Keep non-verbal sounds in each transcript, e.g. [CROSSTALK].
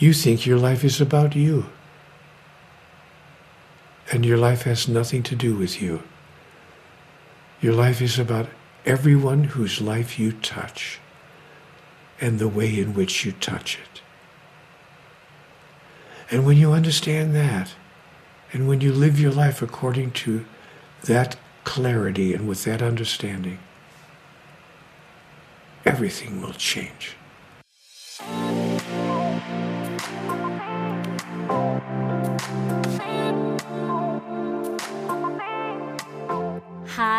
You think your life is about you. And your life has nothing to do with you. Your life is about everyone whose life you touch and the way in which you touch it. And when you understand that, and when you live your life according to that clarity and with that understanding, everything will change.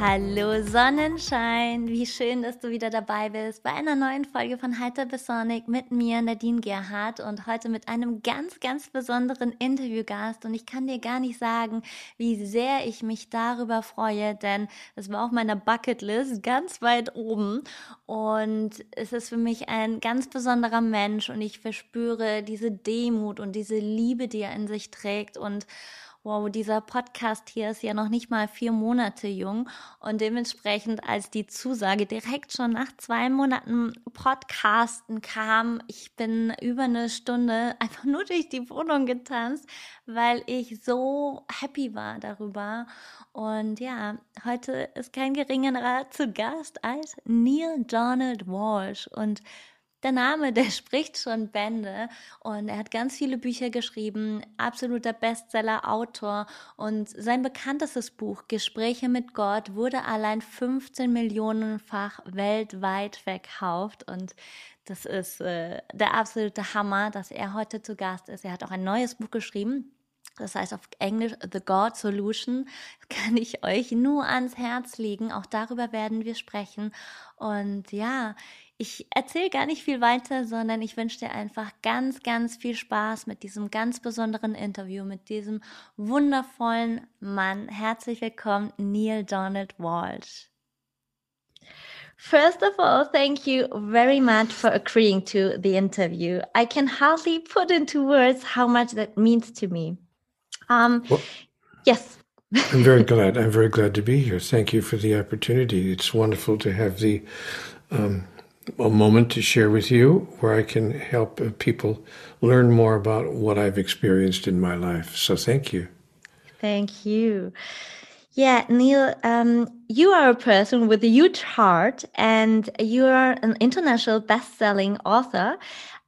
Hallo Sonnenschein, wie schön, dass du wieder dabei bist bei einer neuen Folge von Heiter bis Sonic mit mir, Nadine Gerhardt und heute mit einem ganz, ganz besonderen Interviewgast. Und ich kann dir gar nicht sagen, wie sehr ich mich darüber freue, denn es war auf meiner Bucketlist ganz weit oben. Und es ist für mich ein ganz besonderer Mensch und ich verspüre diese Demut und diese Liebe, die er in sich trägt. Und wow, dieser Podcast hier ist ja noch nicht mal vier Monate jung und dementsprechend, als die Zusage direkt schon nach zwei Monaten Podcasten kam, ich bin über eine Stunde [LAUGHS] einfach nur durch die Wohnung getanzt, weil ich so happy war darüber. Und ja, heute ist kein geringerer zu Gast als Neil Donald Walsh und der Name, [LAUGHS] der spricht schon Bände. Und er hat ganz viele Bücher geschrieben, absoluter Bestseller, Autor. Und sein bekanntestes Buch Gespräche mit Gott wurde allein 15 Millionenfach weltweit verkauft. Und das ist äh, der absolute Hammer, dass er heute zu Gast ist. Er hat auch ein neues Buch geschrieben, das heißt auf Englisch The God Solution, [LAUGHS] kann ich euch nur ans Herz legen. Auch darüber werden wir sprechen. Und ja, ich erzähle gar nicht viel weiter, sondern ich wünsche dir einfach ganz, ganz viel Spaß mit diesem ganz besonderen Interview, mit diesem wundervollen Mann. Herzlich willkommen, Neil Donald Walsh. First of all, thank you very much for agreeing to the interview. I can hardly put into words how much that means to me. Um, well, yes. [LAUGHS] I'm very glad. I'm very glad to be here. Thank you for the opportunity. It's wonderful to have the um, a moment to share with you where I can help uh, people learn more about what I've experienced in my life. So thank you. Thank you. Yeah, Neale, um, you are a person with a huge heart and you are an international best-selling author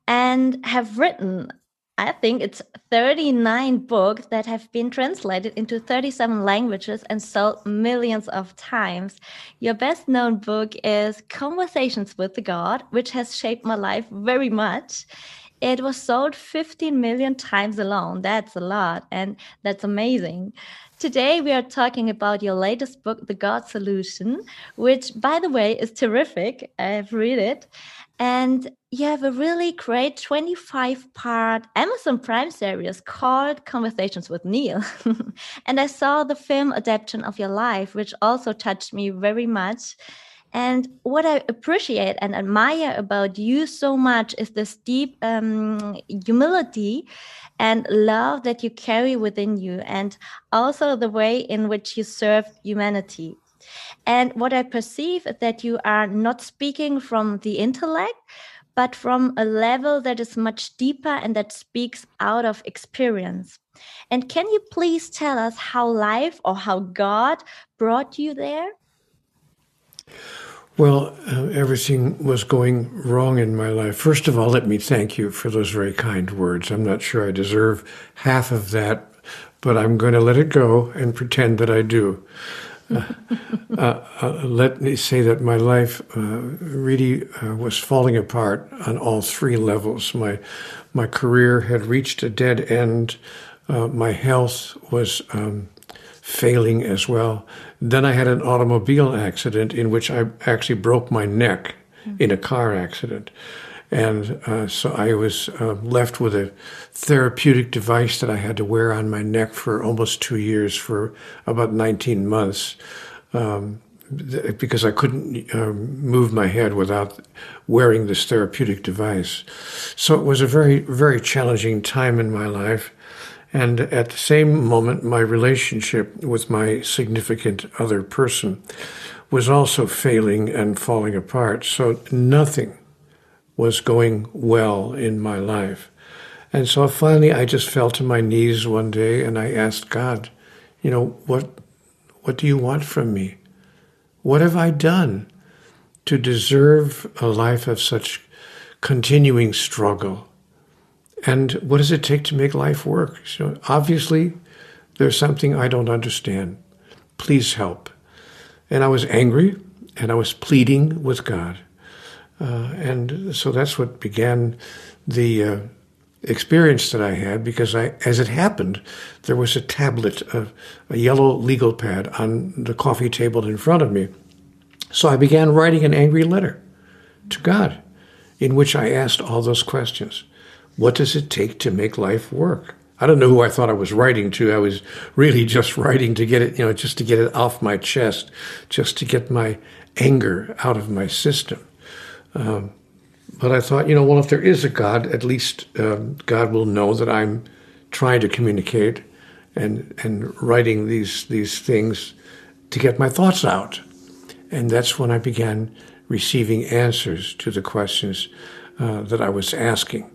and have written I think it's 39 books that have been translated into 37 languages and sold millions of times. Your best known book is Conversations with the God, which has shaped my life very much. It was sold 15 million times alone. That's a lot, and that's amazing. Today, we are talking about your latest book, The God Solution, which, by the way, is terrific. I've read it. And you have a really great 25 part Amazon Prime series called Conversations with Neale. [LAUGHS] and I saw the film adaptation of your life, which also touched me very much. And what I appreciate and admire about you so much is this deep um, humility and love that you carry within you, and also the way in which you serve humanity. And what I perceive is that you are not speaking from the intellect, but from a level that is much deeper and that speaks out of experience. And can you please tell us how life or how God brought you there? Well, uh, everything was going wrong in my life. First of all, let me thank you for those very kind words. I'm not sure I deserve half of that, but I'm going to let it go and pretend that I do. Uh, uh, let me say that my life uh, really uh, was falling apart on all three levels. My my career had reached a dead end. My health was um, failing as well. Then I had an automobile accident in which I actually broke my neck in a car accident. And uh, so I was uh, left with a therapeutic device that I had to wear on my neck for almost two years, for about 19 months. Um, because I couldn't um, move my head without wearing this therapeutic device. So it was a very, very challenging time in my life. And at the same moment, my relationship with my significant other person was also failing and falling apart. So nothing was going well in my life. And so finally, I just fell to my knees one day and I asked God, you know, what, what do you want from me? What have I done to deserve a life of such continuing struggle? And what does it take to make life work? So obviously, there's something I don't understand. Please help. And I was angry and I was pleading with God. Uh, and so that's what began the uh, experience that I had because I, as it happened, there was a tablet, a, a yellow legal pad on the coffee table in front of me. So I began writing an angry letter to God in which I asked all those questions. What does it take to make life work? I don't know who I thought I was writing to. I was really just writing to get it, you know, just to get it off my chest, just to get my anger out of my system. Um, but I thought, you know, well, if there is a God, at least um, God will know that I'm trying to communicate and and writing these these things to get my thoughts out. And that's when I began receiving answers to the questions uh, that I was asking.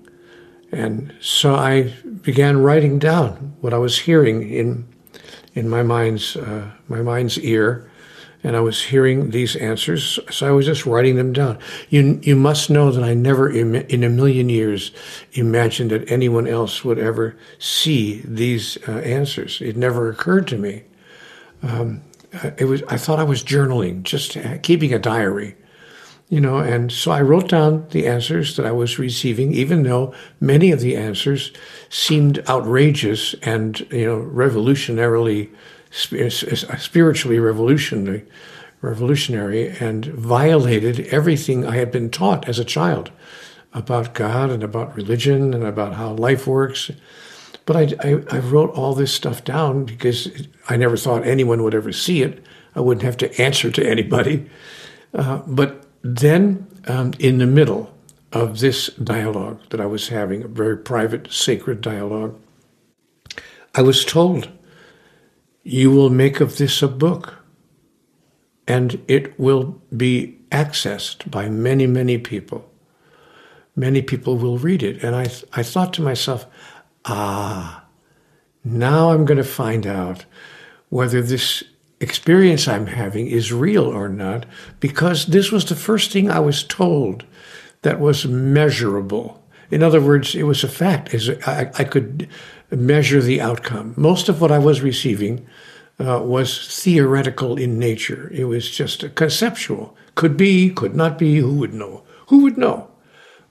And so I began writing down what I was hearing in in my mind's uh, my mind's ear, and I was hearing these answers, so I was just writing them down. You, you must know that I never in a million years imagined that anyone else would ever see these uh, answers. It never occurred to me. Um, it was, I thought I was journaling, just keeping a diary, you know, and so I wrote down the answers that I was receiving, even though many of the answers seemed outrageous and, you know, revolutionarily spiritually revolutionary, revolutionary and violated everything I had been taught as a child about God and about religion and about how life works. But I, I, I wrote all this stuff down because I never thought anyone would ever see it. I wouldn't have to answer to anybody. Uh, but then, um, in the middle of this dialogue that I was having, a very private, sacred dialogue, I was told you will make of this a book, and it will be accessed by many, many people. Many people will read it. And I, I thought to myself, ah, now I'm going to find out whether this experience I'm having is real or not, because this was the first thing I was told that was measurable. In other words, it was a fact. I, I could measure the outcome. Most of what I was receiving uh, was theoretical in nature. It was just conceptual. Could be, could not be, who would know? Who would know?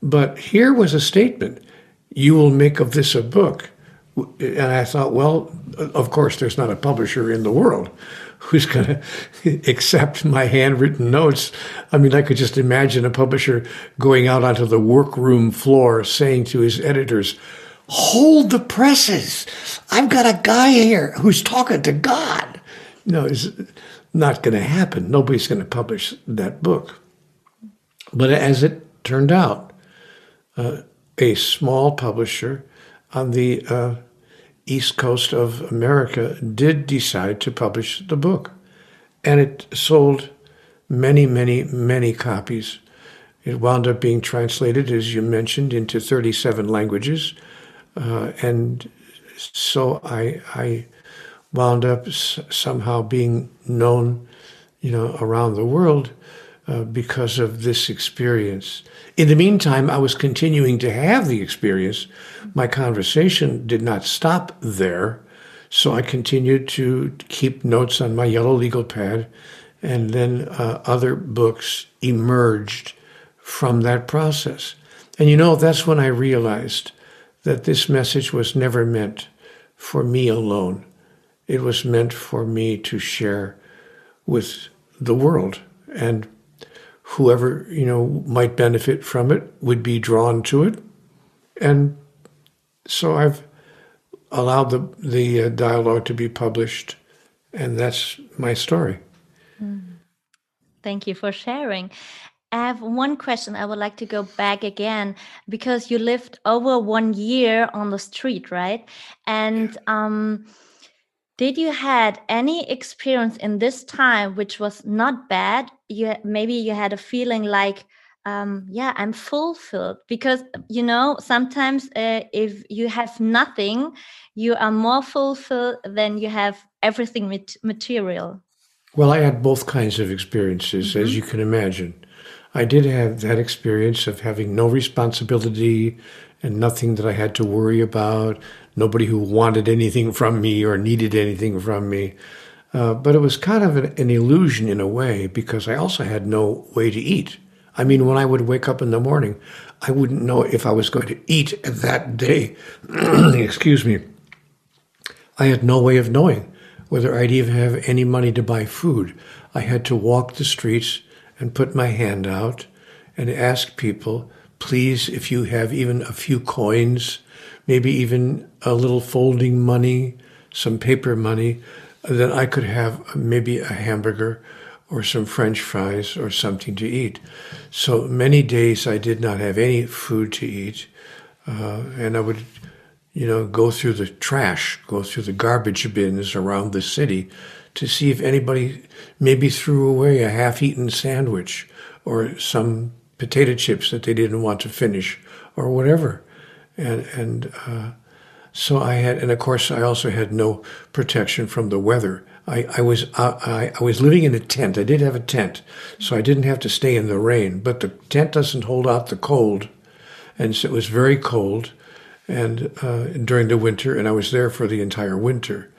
But here was a statement you will make of this a book. And I thought, well, of course, there's not a publisher in the world who's going [LAUGHS] to accept my handwritten notes. I mean, I could just imagine a publisher going out onto the workroom floor saying to his editors, hold the presses. I've got a guy here who's talking to God. No, it's not going to happen. Nobody's going to publish that book. But as it turned out, uh, a small publisher on the uh, east coast of America did decide to publish the book. And it sold many, many, many copies. It wound up being translated, as you mentioned, into 37 languages. Uh, and so I, I wound up s- somehow being known, you know, around the world uh, because of this experience. In the meantime, I was continuing to have the experience. My conversation did not stop there, so I continued to keep notes on my yellow legal pad, and then uh, other books emerged from that process. And you know, that's when I realized that this message was never meant for me alone. It was meant for me to share with the world and whoever, you know, might benefit from it would be drawn to it. And so I've allowed the, the uh, dialogue to be published, and that's my story. Mm. Thank you for sharing. I have one question. I would like to go back again because you lived over one year on the street, right? And um, did you had any experience in this time which was not bad? You maybe you had a feeling like, um, yeah, I'm fulfilled because you know sometimes uh, if you have nothing, you are more fulfilled than you have everything material. Well, I had both kinds of experiences, mm -hmm. as mm-hmm. you can imagine. I did have that experience of having no responsibility and nothing that I had to worry about, nobody who wanted anything from me or needed anything from me. Uh, but it was kind of an, an, illusion in a way because I also had no way to eat. I mean, when I would wake up in the morning, I wouldn't know if I was going to eat that day. [CLEARS THROAT] Excuse me. I had no way of knowing whether I'd even have any money to buy food. I had to walk the streets and put my hand out and ask people, please, if you have even a few coins, maybe even a little folding money, some paper money, then I could have maybe a hamburger or some french fries or something to eat. So many days I did not have any food to eat. Uh, and I would, you know, go through the trash, go through the garbage bins around the city to see if anybody maybe threw away a half eaten sandwich or some potato chips that they didn't want to finish or whatever. And, and uh, so I had, and of course, I also had no protection from the weather. I, I was uh, I, I was living in a tent. I did have a tent, so I didn't have to stay in the rain. But the tent doesn't hold out the cold, and so it was very cold, and uh, during the winter, and I was there for the entire winter.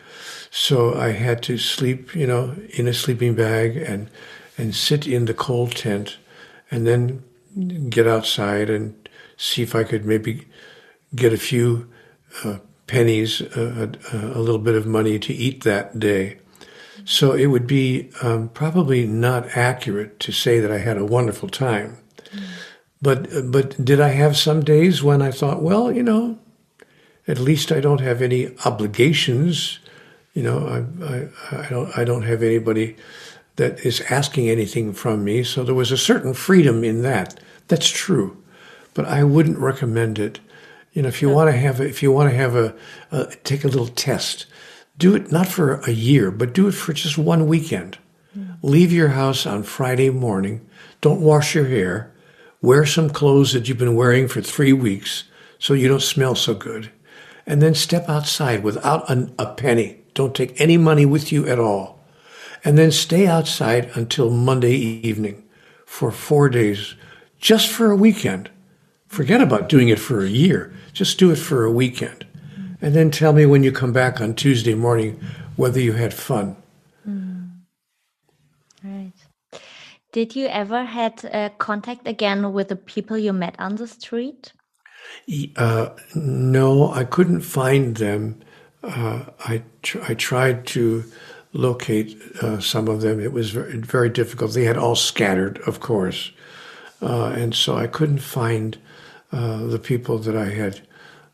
So I had to sleep, you know, in a sleeping bag and and sit in the cold tent, and then get outside and see if I could maybe get a few uh, pennies, uh, a, a, little bit of money to eat that day. So it would be um, probably not accurate to say that I had a wonderful time. But but did I have some days when I thought, well, you know, at least I don't have any obligations you know, I, I, I, don't, I don't have anybody that is asking anything from me. So there was a certain freedom in that. That's true, but I wouldn't recommend it. You know, if you want to have, a, if you want to have a, a, take a little test, do it not for a year, but do it for just one weekend. Mm. Leave your house on Friday morning. Don't wash your hair. Wear some clothes that you've been wearing for three weeks so you don't smell so good. And then step outside without an, a penny don't take any money with you at all. And then stay outside until Monday evening for four days, just for a weekend. Forget about doing it for a year. Just do it for a weekend. And then tell me when you come back on Tuesday morning whether you had fun. Mm. Right. Did you ever had uh, contact again with the people you met on the street? Uh, no, I couldn't find them uh, I tr- I tried to locate uh, some of them. It was very, very, difficult. They had all scattered, of course, uh, and so I couldn't find uh, the people that I had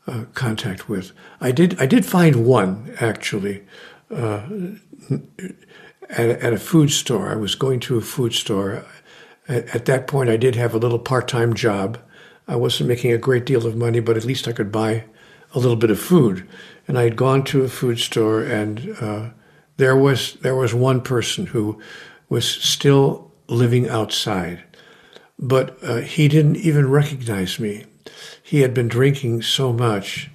uh, contact with. I did I did find one actually. At, at a food store, I was going to a food store. At, at that point, I did have a little part-time job. I wasn't making a great deal of money, but at least I could buy a little bit of food and I had gone to a food store, and uh, there was there was one person who was still living outside, but uh, he didn't even recognize me. He had been drinking so much,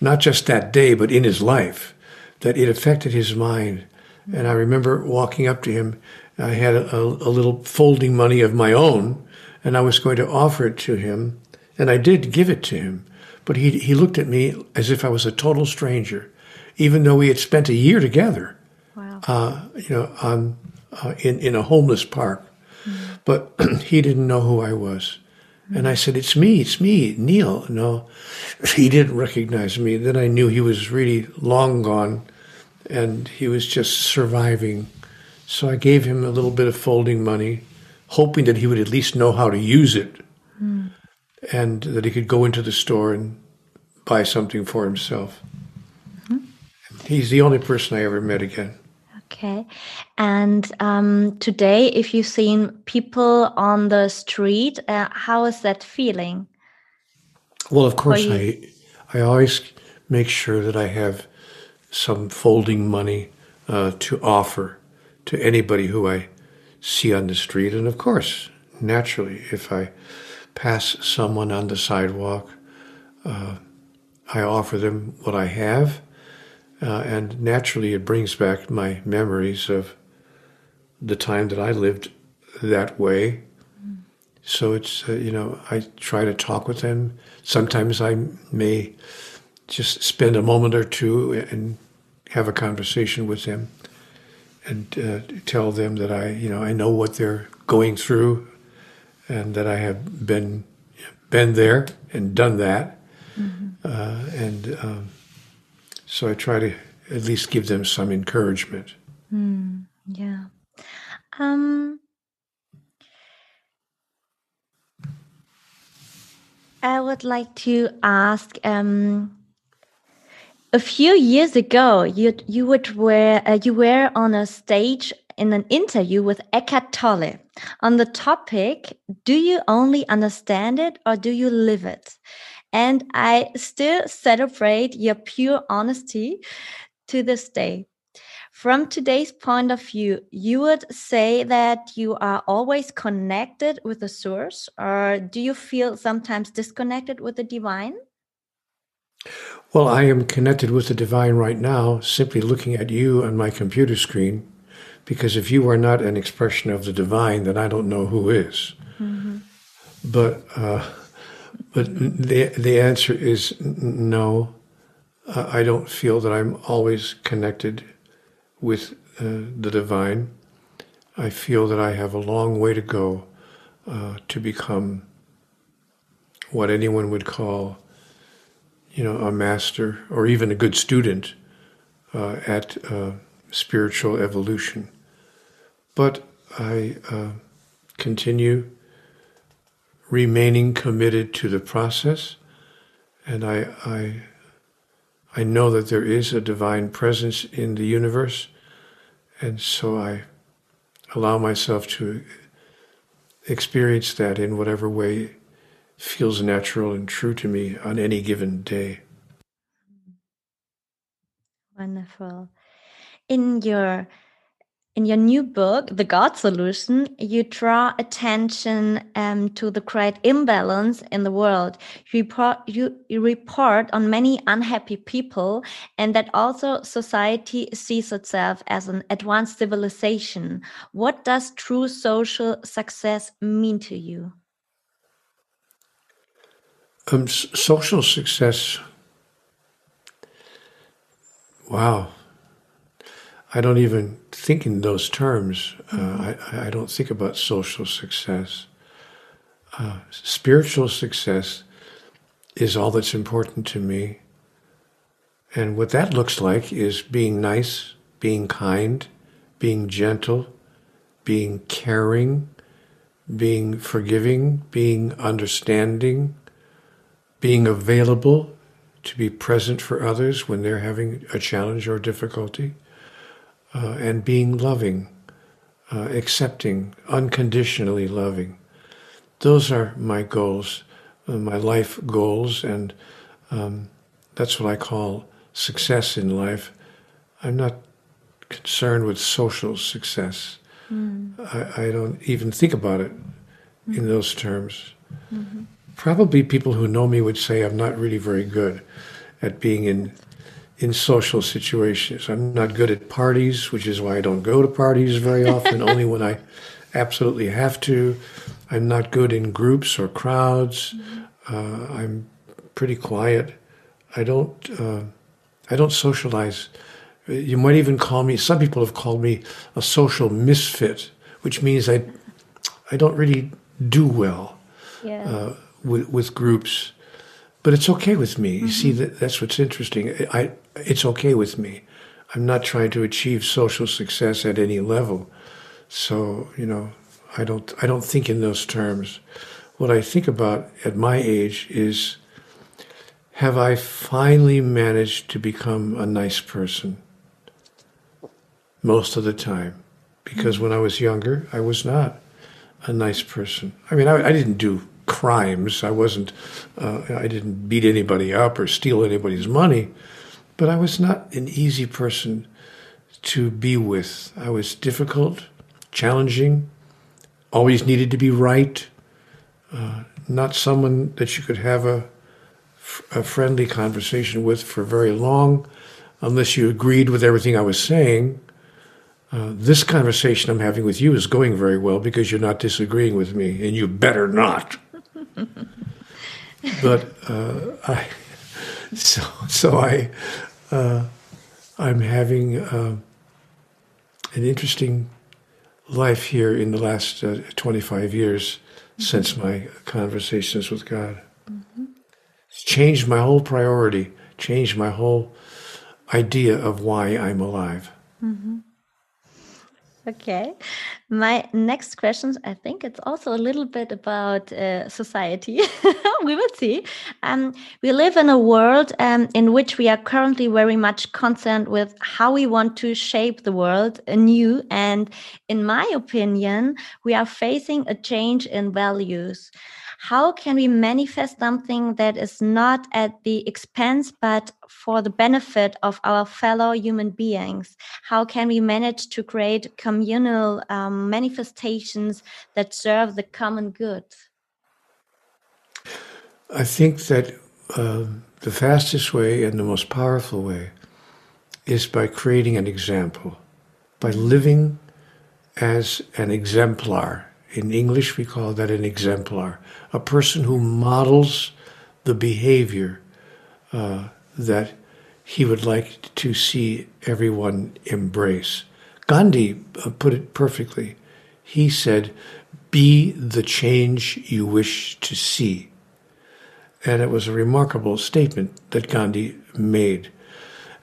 not just that day, but in his life, that it affected his mind. And I remember walking up to him. I had a, a little folding money of my own, and I was going to offer it to him, and I did give it to him. But he, he looked at me as if I was a total stranger, even though we had spent a year together, wow. uh, you know, on, uh, in, in a homeless park. Mm. But [CLEARS THROAT] he didn't know who I was. And I said, It's me, it's me, Neale. No, [LAUGHS] he didn't recognize me. Then I knew he was really long gone and he was just surviving. So I gave him a little bit of folding money, hoping that he would at least know how to use it. Mm and that he could go into the store and buy something for himself. Mm-hmm. He's the only person I ever met again. Okay. And um, today, if you've seen people on the street, uh, how is that feeling? Well, of course, I, I always make sure that I have some folding money uh, to offer to anybody who I see on the street. And of course, naturally, if I pass someone on the sidewalk, uh, I offer them what I have. Uh, and naturally, it brings back my memories of the time that I lived that way. So it's, uh, you know, I try to talk with them. Sometimes I may just spend a moment or two and have a conversation with them and uh, tell them that I, you know, I know what they're going through and that I have been been there and done that. Mm-hmm. Uh, and um, so I try to at least give them some encouragement. Mm, yeah. Um, I would like to ask. Um, a few years ago, you you would wear uh, you were on a stage in an interview with Eckhart Tolle on the topic: Do you only understand it or do you live it? And I still celebrate your pure honesty to this day. From today's point of view, you would say that you are always connected with the source, or do you feel sometimes disconnected with the divine? Well, I am connected with the divine right now simply looking at you on my computer screen, because if you are not an expression of the divine, then I don't know who is. Mm-hmm. But uh, but the the answer is no. Uh, I don't feel that I'm always connected with uh, the divine. I feel that I have a long way to go uh, to become what anyone would call you know, a master or even a good student uh, at uh, spiritual evolution. But I uh, continue remaining committed to the process, and I, I, I know that there is a divine presence in the universe, and so I allow myself to experience that in whatever way feels natural and true to me on any given day. Wonderful. In your in your new book, The God Solution, you draw attention um, to the great imbalance in the world. You report, you, you report on many unhappy people, and that also society sees itself as an advanced civilization. What does true social success mean to you? Um, social success. Wow. I don't even think in those terms. Uh. I, I, don't think about social success. Uh, spiritual success is all that's important to me. And what that looks like is being nice, being kind, being gentle, being caring, being forgiving, being understanding, being available to be present for others when they're having a challenge or difficulty, uh, and being loving, uh, accepting, unconditionally loving. Those are my goals, uh, my life goals, and um, that's what I call success in life. I'm not concerned with social success. Mm. I, I, don't even think about it mm. in those terms. Mm-hmm probably people who know me would say I'm not really very good at being in in social situations. I'm not good at parties, which is why I don't go to parties very often, only when I absolutely have to. I'm not good in groups or crowds. Uh, I'm pretty quiet. I don't uh, I don't socialize. You might even call me. Some people have called me a social misfit, which means I I don't really do well. Yeah. Uh, with, with groups, but it's okay with me. Mm-hmm. You see, mm-hmm. that, that's what's interesting. I, it's okay with me. I'm not trying to achieve social success at any level. So, you know, I don't, I don't think in those terms. What I think about at my age is have I finally managed to become a nice person? most of the time because when I was younger, I was not a nice person. I mean, I, I didn't do crimes. I wasn't, uh, I didn't beat anybody up or steal anybody's money, but I was not an easy person to be with. I was difficult, challenging, always needed to be right, uh, not someone that you could have a, a friendly conversation with for very long unless you agreed with everything I was saying. Uh, this conversation I'm having with you is going very well because you're not disagreeing with me, and you better not. [LAUGHS] but uh, I, [LAUGHS] so so I, uh, I'm having uh, an interesting life here in the last uh, 25 years mm-hmm. since my conversations with God. Mm-hmm. It's changed my whole priority, changed my whole idea of why I'm alive. Mm-hmm. Okay. My next question, I think it's also a little bit about uh, society. [LAUGHS] we will see. Um, we live in a world um, in which we are currently very much concerned with how we want to shape the world anew. And in my opinion, we are facing a change in values how can we manifest something that is not at the expense but for the benefit of our fellow human beings? How can we manage to create communal um, manifestations that serve the common good? I think that uh, the fastest way and the most powerful way is by creating an example by living as an exemplar in English, we call that an exemplar, a person who models the behavior uh, that he would like to see everyone embrace. Gandhi uh, put it perfectly. He said, Be the change you wish to see. And it was a remarkable statement that Gandhi made.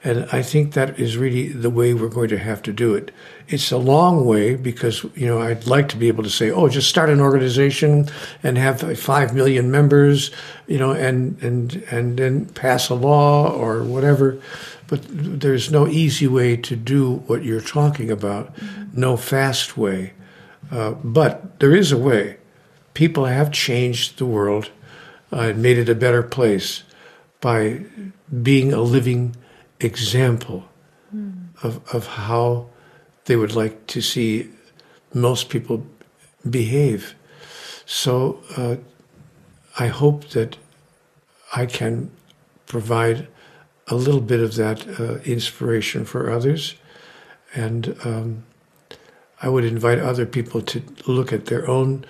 And I think that is really the way we're going to have to do it. It's a long way because, you know, I'd like to be able to say, oh, just start an organization and have five million members, you know, and, and, and then pass a law or whatever. But there's no easy way to do what you're talking about, mm-hmm. no fast way. Uh, but there is a way. People have changed the world uh, and made it a better place by being a living example mm. of, of how they would like to see most people behave. So uh, I hope that I can provide a little bit of that uh, inspiration for others. And um, I would invite other people to look at their own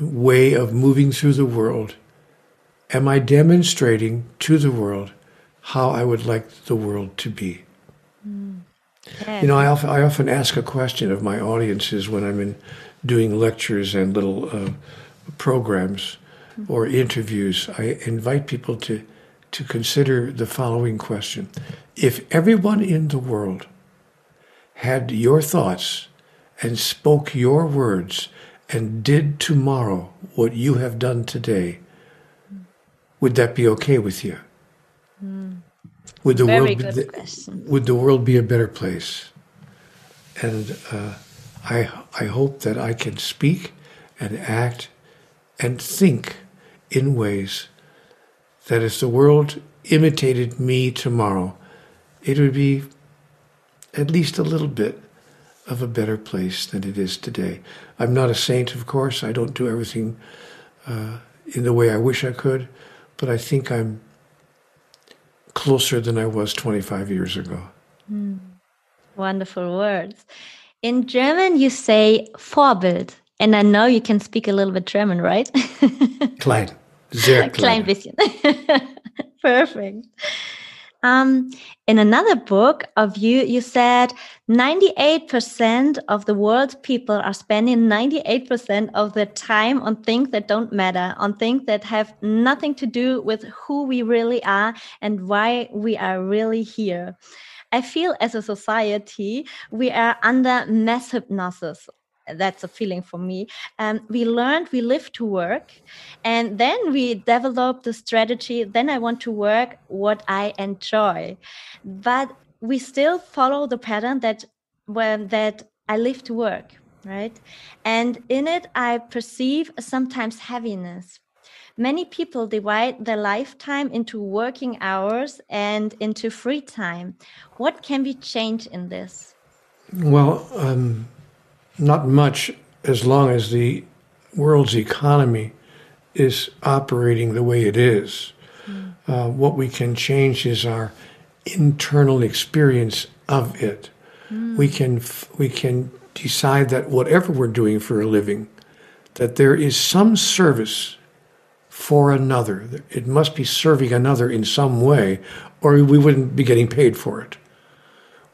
way of moving through the world. Am I demonstrating to the world how I would like the world to be. Mm. You know, I often, I often ask a question of my audiences when I'm in doing lectures and little uh, programs mm-hmm. or interviews. I invite people to to consider the following question: If everyone in the world had your thoughts and spoke your words and did tomorrow what you have done today, would that be okay with you? Mm. Would the Very world be, question. would the world be a better place? And uh, I I hope that I can speak and act and think in ways that if the world imitated me tomorrow, it would be at least a little bit of a better place than it is today. I'm not a saint, of course. I don't do everything uh, in the way I wish I could, but I think I'm closer than I was 25 years ago. Mm. Wonderful words. In German, you say Vorbild. And I know you can speak a little bit German, right? [LAUGHS] klein. Sehr klein. Klein bisschen. [LAUGHS] Perfect. Um, in another book of you, you said 98% of the world's people are spending 98% of their time on things that don't matter, on things that have nothing to do with who we really are and why we are really here. I feel as a society, we are under mass hypnosis that's a feeling for me. Um, we learned we live to work, and then we developed the strategy. Then I want to work what I enjoy, but we still follow the pattern that when that I live to work, right? And in it, I perceive sometimes heaviness. Many people divide their lifetime into working hours and into free time. What can we change in this? Well, um, not much as long as the world's economy is operating the way it is. Mm. Uh, what we can change is our internal experience of it. Mm. We can we can decide that whatever we're doing for a living, that there is some service for another. It must be serving another in some way, or we wouldn't be getting paid for it.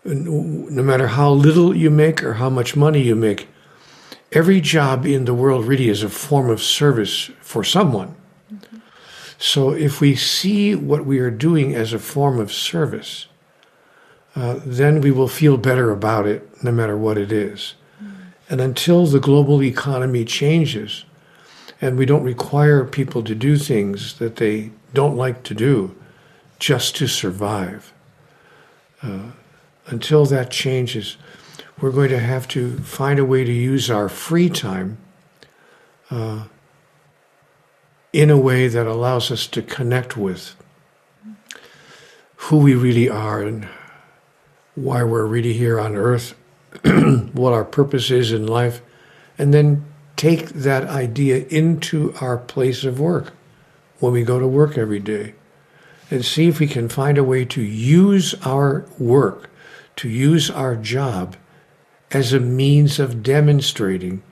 No matter how little you make or how much money you make, every job in the world really is a form of service for someone. Mm-hmm. So if we see what we are doing as a form of service, uh, then we will feel better about it no matter what it is. Mm. And until the global economy changes and we don't require people to do things that they don't like to do just to survive, uh, until that changes, we're going to have to find a way to use our free time uh, in a way that allows us to connect with who we really are and why we're really here on earth, [CLEARS THROAT] what our purpose is in life, and then take that idea into our place of work when we go to work every day and see if we can find a way to use our work, to use our job as a means of demonstrating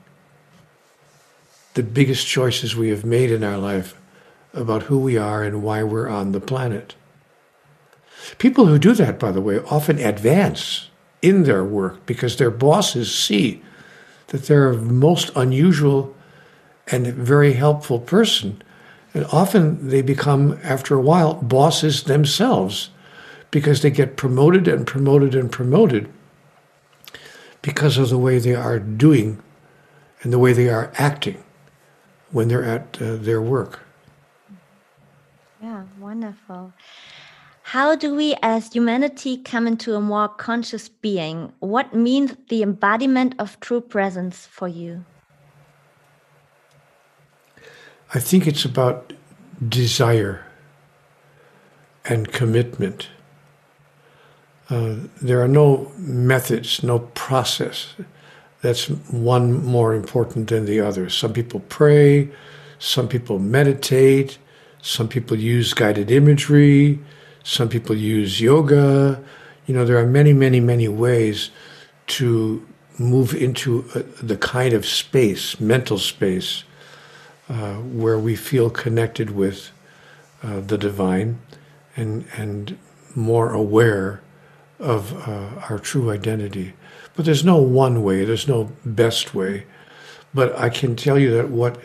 the biggest choices we have made in our life about who we are and why we're on the planet. People who do that, by the way, often advance in their work because their bosses see that they're a most unusual and very helpful person. And often they become, after a while, bosses themselves because they get promoted and promoted and promoted because of the way they are doing and the way they are acting when they're at uh, their work. Yeah, wonderful. How do we as humanity come into a more conscious being? What means the embodiment of true presence for you? I think it's about desire and commitment. Uh, there are no methods, no process that's one more important than the other. Some people pray, some people meditate, some people use guided imagery, some people use yoga. You know, there are many, many, many ways to move into a, the kind of space, mental space, uh, where we feel connected with uh, the divine and, and more aware of uh, our true identity. But there's no one way, there's no best way. But I can tell you that what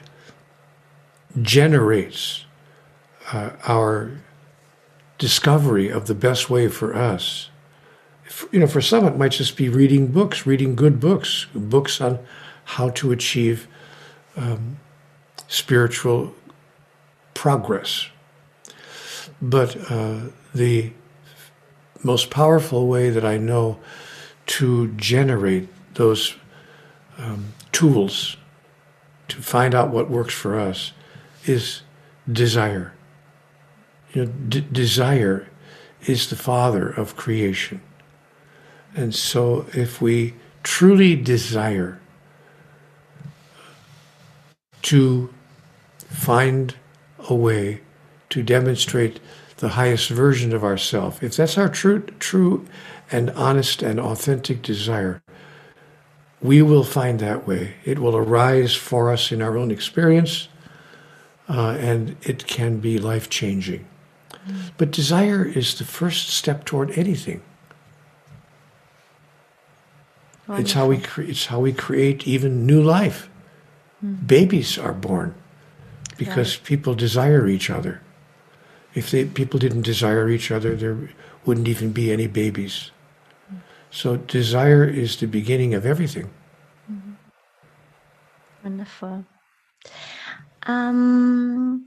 generates uh, our discovery of the best way for us. you know, for some, it might just be reading books, reading good books, books on how to achieve um, spiritual progress. But uh, the most powerful way that I know to generate those um, tools to find out what works for us is desire. You know, d- desire is the father of creation. And so if we truly desire to find a way to demonstrate the highest version of ourself, if that's our true, true and honest and authentic desire, we will find that way. It will arise for us in our own experience, uh, and it can be life changing. But desire is the first step toward anything. Wonderful. It's how we cre- it's how we create even new life. Mm. Babies are born because right. people desire each other. If they, people didn't desire each other, there wouldn't even be any babies. So desire is the beginning of everything. Mm-hmm. Wonderful. Um,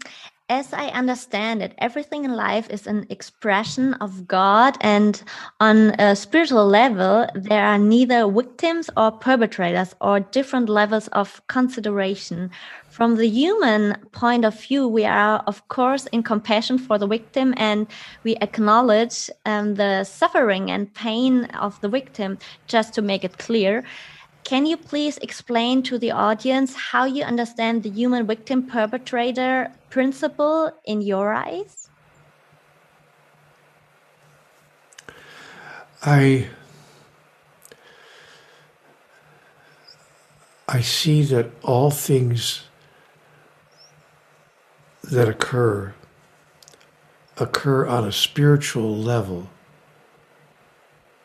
as I understand it, everything in life is an expression of God, and on a spiritual level, there are neither victims or perpetrators or different levels of consideration. From the human point of view, we are, of course, in compassion for the victim and we acknowledge um, the suffering and pain of the victim, just to make it clear. Can you please explain to the audience how you understand the human victim perpetrator principle in your eyes? I I see that all things that occur occur on a spiritual level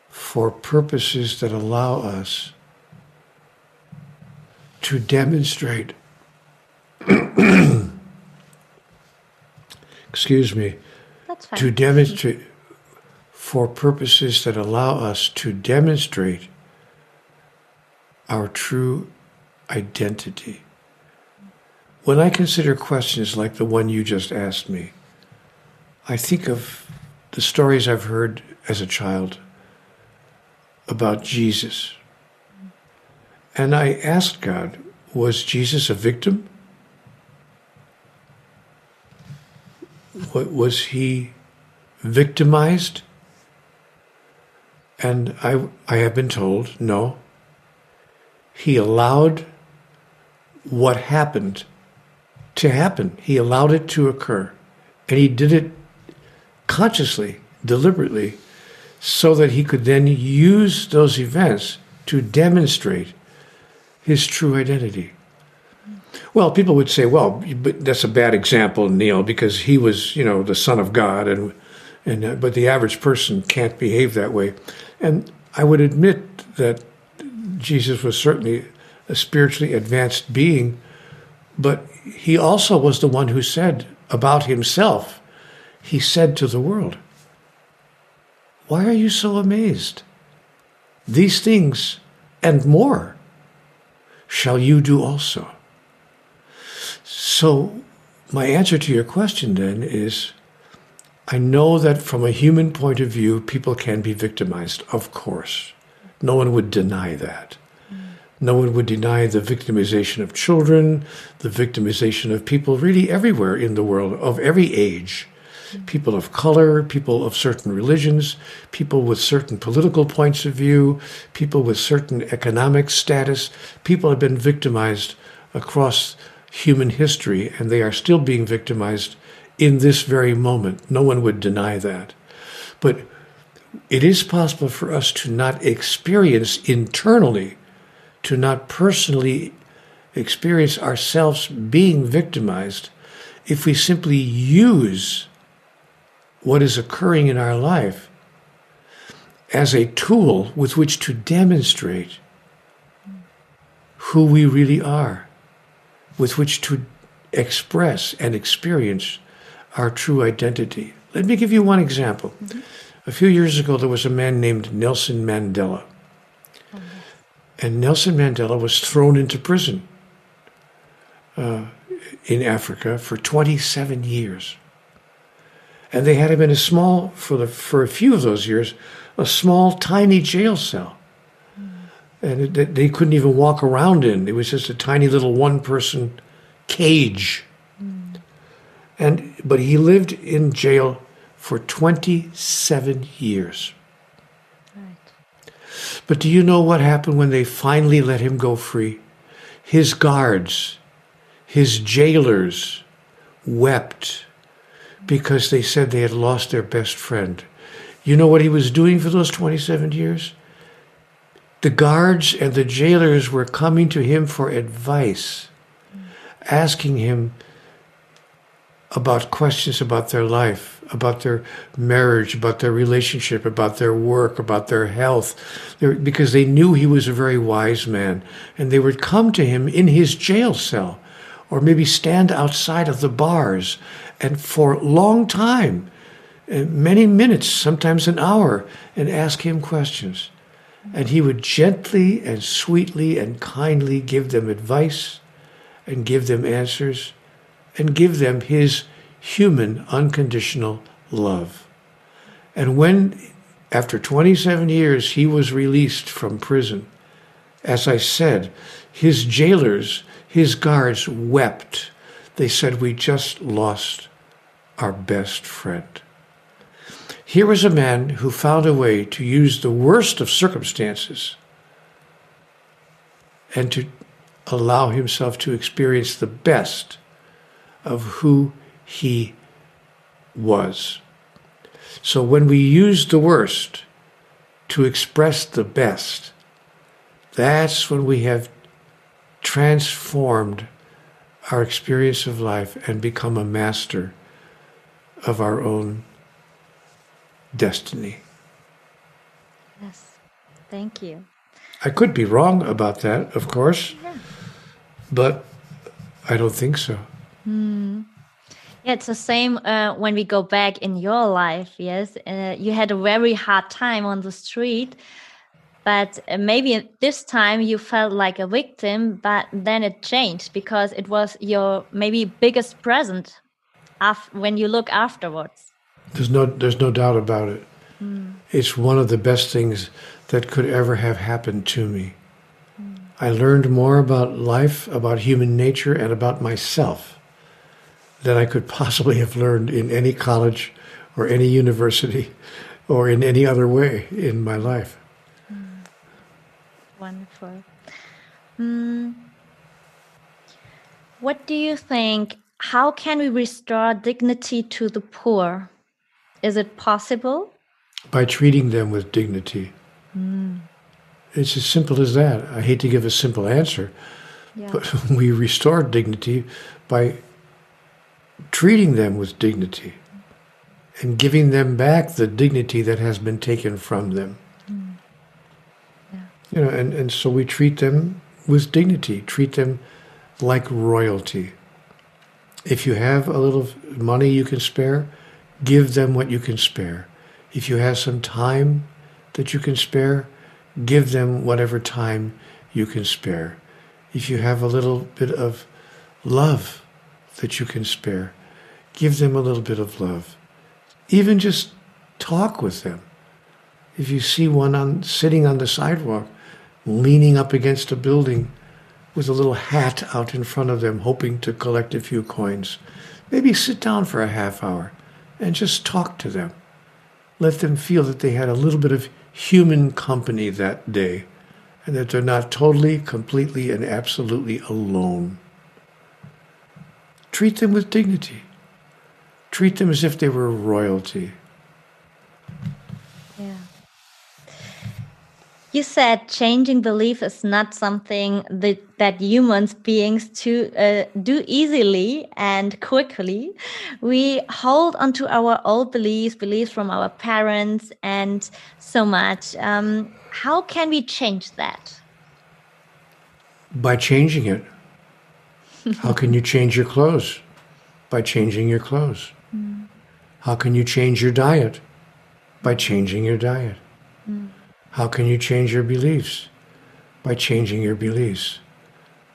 for purposes that allow us to demonstrate, [CLEARS THROAT] excuse me, to demonstrate for purposes that allow us to demonstrate our true identity. When I consider questions like the one you just asked me, I think of the stories I've heard as a child about Jesus and I asked God, was Jesus a victim? Was he victimized? And I, I have been told, no. He allowed what happened to happen. He allowed it to occur. And he did it consciously, deliberately, so that he could then use those events to demonstrate his true identity. Well, people would say, well, but that's a bad example, Neale, because he was, you know, the son of God, and and uh, but the average person can't behave that way. And I would admit that Jesus was certainly a spiritually advanced being, but he also was the one who said about himself, he said to the world, Why are you so amazed? These things and more shall you do also. So, my answer to your question then is I know that from a human point of view, people can be victimized, of course. No one would deny that. No one would deny the victimization of children, the victimization of people really everywhere in the world, of every age people of color, people of certain religions, people with certain political points of view, people with certain economic status. People have been victimized across human history, and they are still being victimized in this very moment. No one would deny that. But it is possible for us to not experience internally, to not personally experience ourselves being victimized if we simply use what is occurring in our life as a tool with which to demonstrate who we really are, with which to express and experience our true identity. Let me give you one example. Mm-hmm. A few years ago, there was a man named Nelson Mandela. And Nelson Mandela was thrown into prison uh, in Africa for 27 years and they had him in a small for the for a few of those years a small tiny jail cell and it, they couldn't even walk around in it was just a tiny little one person cage mm. and but he lived in jail for 27 years. But do you know what happened when they finally let him go free his guards his jailers wept because they said they had lost their best friend. You know what he was doing for those 27 years? The guards and the jailers were coming to him for advice, asking him about questions about their life, about their marriage, about their relationship, about their work, about their health, because they knew he was a very wise man. And they would come to him in his jail cell or maybe stand outside of the bars and for a long time, uh, many minutes, sometimes an hour, and ask him questions. And he would gently and sweetly and kindly give them advice and give them answers and give them his human, unconditional love. And when, after 27 years, he was released from prison, as I said, his jailers, his guards wept. They said, We just lost our best friend. Here was a man who found a way to use the worst of circumstances and to allow himself to experience the best of who he was. So when we use the worst to express the best, that's when we have transformed our experience of life and become a master of our own destiny. Yes, thank you. I could be wrong about that, of course, yeah. but I don't think so. Hmm. Yeah, it's the same uh, when we go back in your life. Yes, uh, you had a very hard time on the street, but uh, maybe this time you felt like a victim, but then it changed because it was your maybe biggest present af- when you look afterwards. There's no, there's no doubt about it. Mm. It's one of the best things that could ever have happened to me. Mm. I learned more about life, about human nature, and about myself than I could possibly have learned in any college or any university or in any other way in my life. Mm. Wonderful. Mm. What do you think? How can we restore dignity to the poor? Is it possible? By treating them with dignity. Mm. It's as simple as that. I hate to give a simple answer, yeah. but [LAUGHS] we restore dignity by treating them with dignity and giving them back the dignity that has been taken from them. Mm. Yeah. You know, and, and so we treat them with dignity, treat them like royalty. If you have a little money you can spare, give them what you can spare. If you have some time that you can spare, give them whatever time you can spare. If you have a little bit of love that you can spare, give them a little bit of love. Even just talk with them. If you see one on, sitting on the sidewalk, leaning up against a building with a little hat out in front of them, hoping to collect a few coins, maybe sit down for a half hour and just talk to them. Let them feel that they had a little bit of human company that day and that they're not totally, completely, and absolutely alone. Treat them with dignity. Treat them as if they were royalty. Yeah. You said changing belief is not something that, that humans beings to uh, do easily and quickly. We hold onto our old beliefs, beliefs from our parents, and so much. Um, how can we change that? By changing it. How can you change your clothes? By changing your clothes. Mm. How can you change your diet? By changing your diet. Mm. How can you change your beliefs? By changing your beliefs,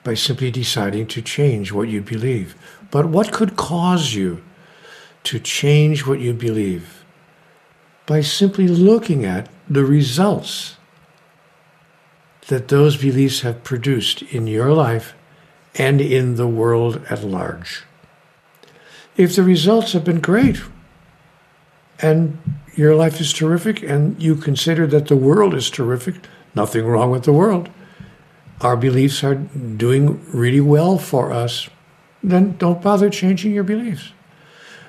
by simply deciding to change what you believe. But what could cause you to change what you believe? By simply looking at the results that those beliefs have produced in your life and in the world at large. If the results have been great, and your life is terrific and you consider that the world is terrific, nothing wrong with the world. Our beliefs are doing really well for us, then don't bother changing your beliefs.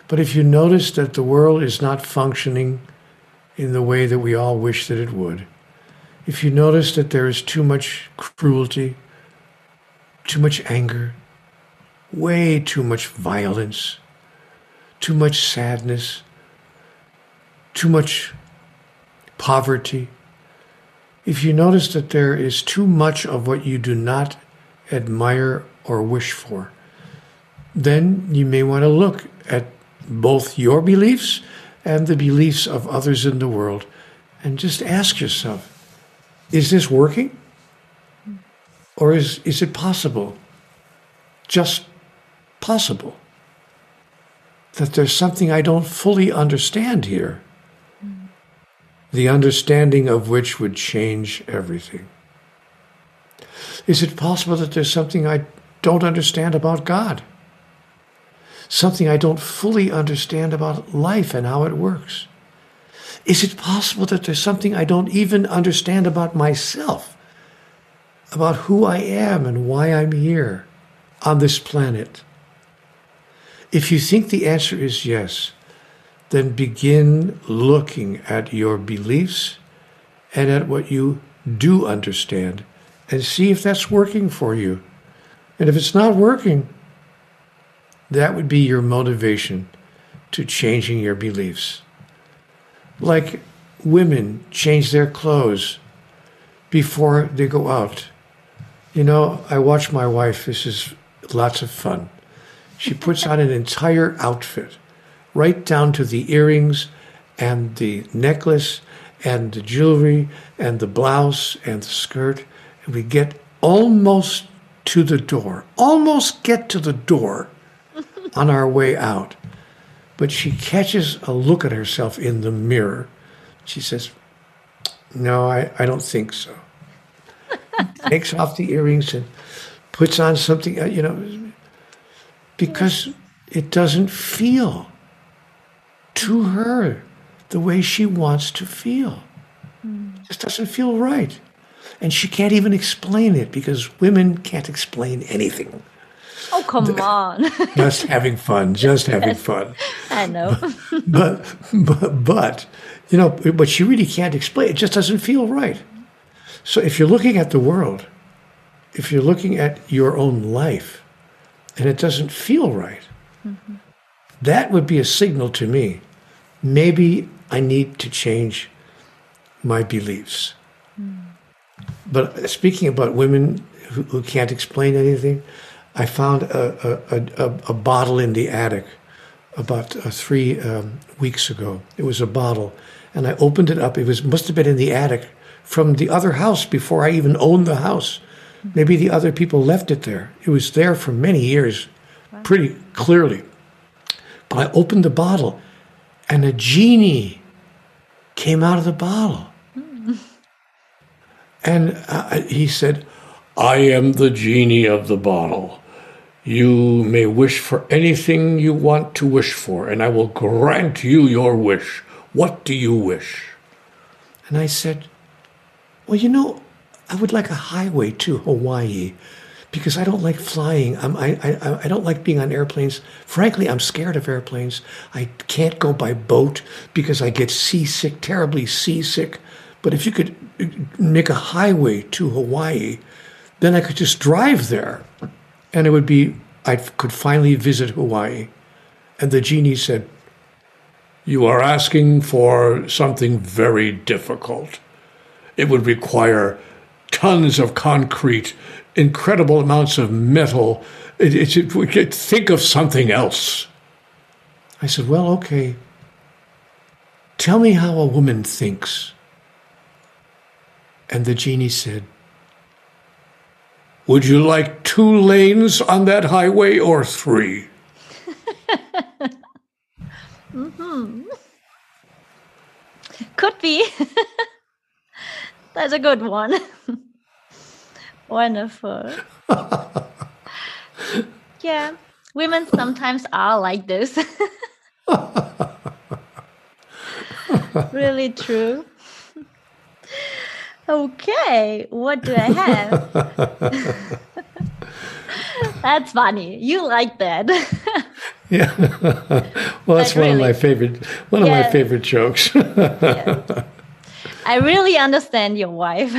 But if you notice that the world is not functioning in the way that we all wish that it would, if you notice that there is too much cruelty, too much anger, way too much violence, too much sadness, too much poverty, if you notice that there is too much of what you do not admire or wish for, then you may want to look at both your beliefs and the beliefs of others in the world and just ask yourself is this working? Or is, is it possible? Just possible that there's something I don't fully understand here, mm. the understanding of which would change everything? Is it possible that there's something I don't understand about God? Something I don't fully understand about life and how it works? Is it possible that there's something I don't even understand about myself, about who I am and why I'm here on this planet? If you think the answer is yes, then begin looking at your beliefs and at what you do understand and see if that's working for you. And if it's not working, that would be your motivation to changing your beliefs. Like women change their clothes before they go out. You know, I watch my wife, this is lots of fun. She puts on an entire outfit, right down to the earrings and the necklace and the jewelry and the blouse and the skirt. And we get almost to the door, almost get to the door [LAUGHS] on our way out. But she catches a look at herself in the mirror. She says, No, I, I don't think so. Takes off the earrings and puts on something, uh, you know, because it doesn't feel to her the way she wants to feel. It just doesn't feel right. And she can't even explain it because women can't explain anything. Oh, come on. [LAUGHS] just having fun, just having fun. I know. But, but, but, you know, but she really can't explain. It just doesn't feel right. So if you're looking at the world, if you're looking at your own life, and it doesn't feel right, mm-hmm. that would be a signal to me. Maybe I need to change my beliefs. Mm. But speaking about women who, who, can't explain anything, I found a, a, a, a bottle in the attic about uh, three um, weeks ago. It was a bottle, and I opened it up. It was must have been in the attic from the other house before I even owned the house. Maybe the other people left it there. It was there for many years, pretty clearly. But I opened the bottle, and a genie came out of the bottle. Mm. And uh, he said, I am the genie of the bottle. You may wish for anything you want to wish for, and I will grant you your wish. What do you wish? And I said, Well, you know, I would like a highway to Hawaii because I don't like flying. I'm, I, I, I don't like being on airplanes. Frankly, I'm scared of airplanes. I can't go by boat because I get seasick, terribly seasick. But if you could uh, make a highway to Hawaii, then I could just drive there and it would be, I could finally visit Hawaii. And the genie said, You are asking for something very difficult. It would require tons of concrete, incredible amounts of metal. It, it, it, we could think of something else. I said, Well, okay. Tell me how a woman thinks. And the genie said, would you like two lanes on that highway or three? [LAUGHS] mm-hmm. Could be. [LAUGHS] That's a good one. [LAUGHS] Wonderful. yeah, women sometimes are like this. [LAUGHS] really true. Okay, what do I have? [LAUGHS] that's funny. You like that. yeah. well, that's one of my favorite one yeah. of my favorite jokes. yeah. I really understand your wife.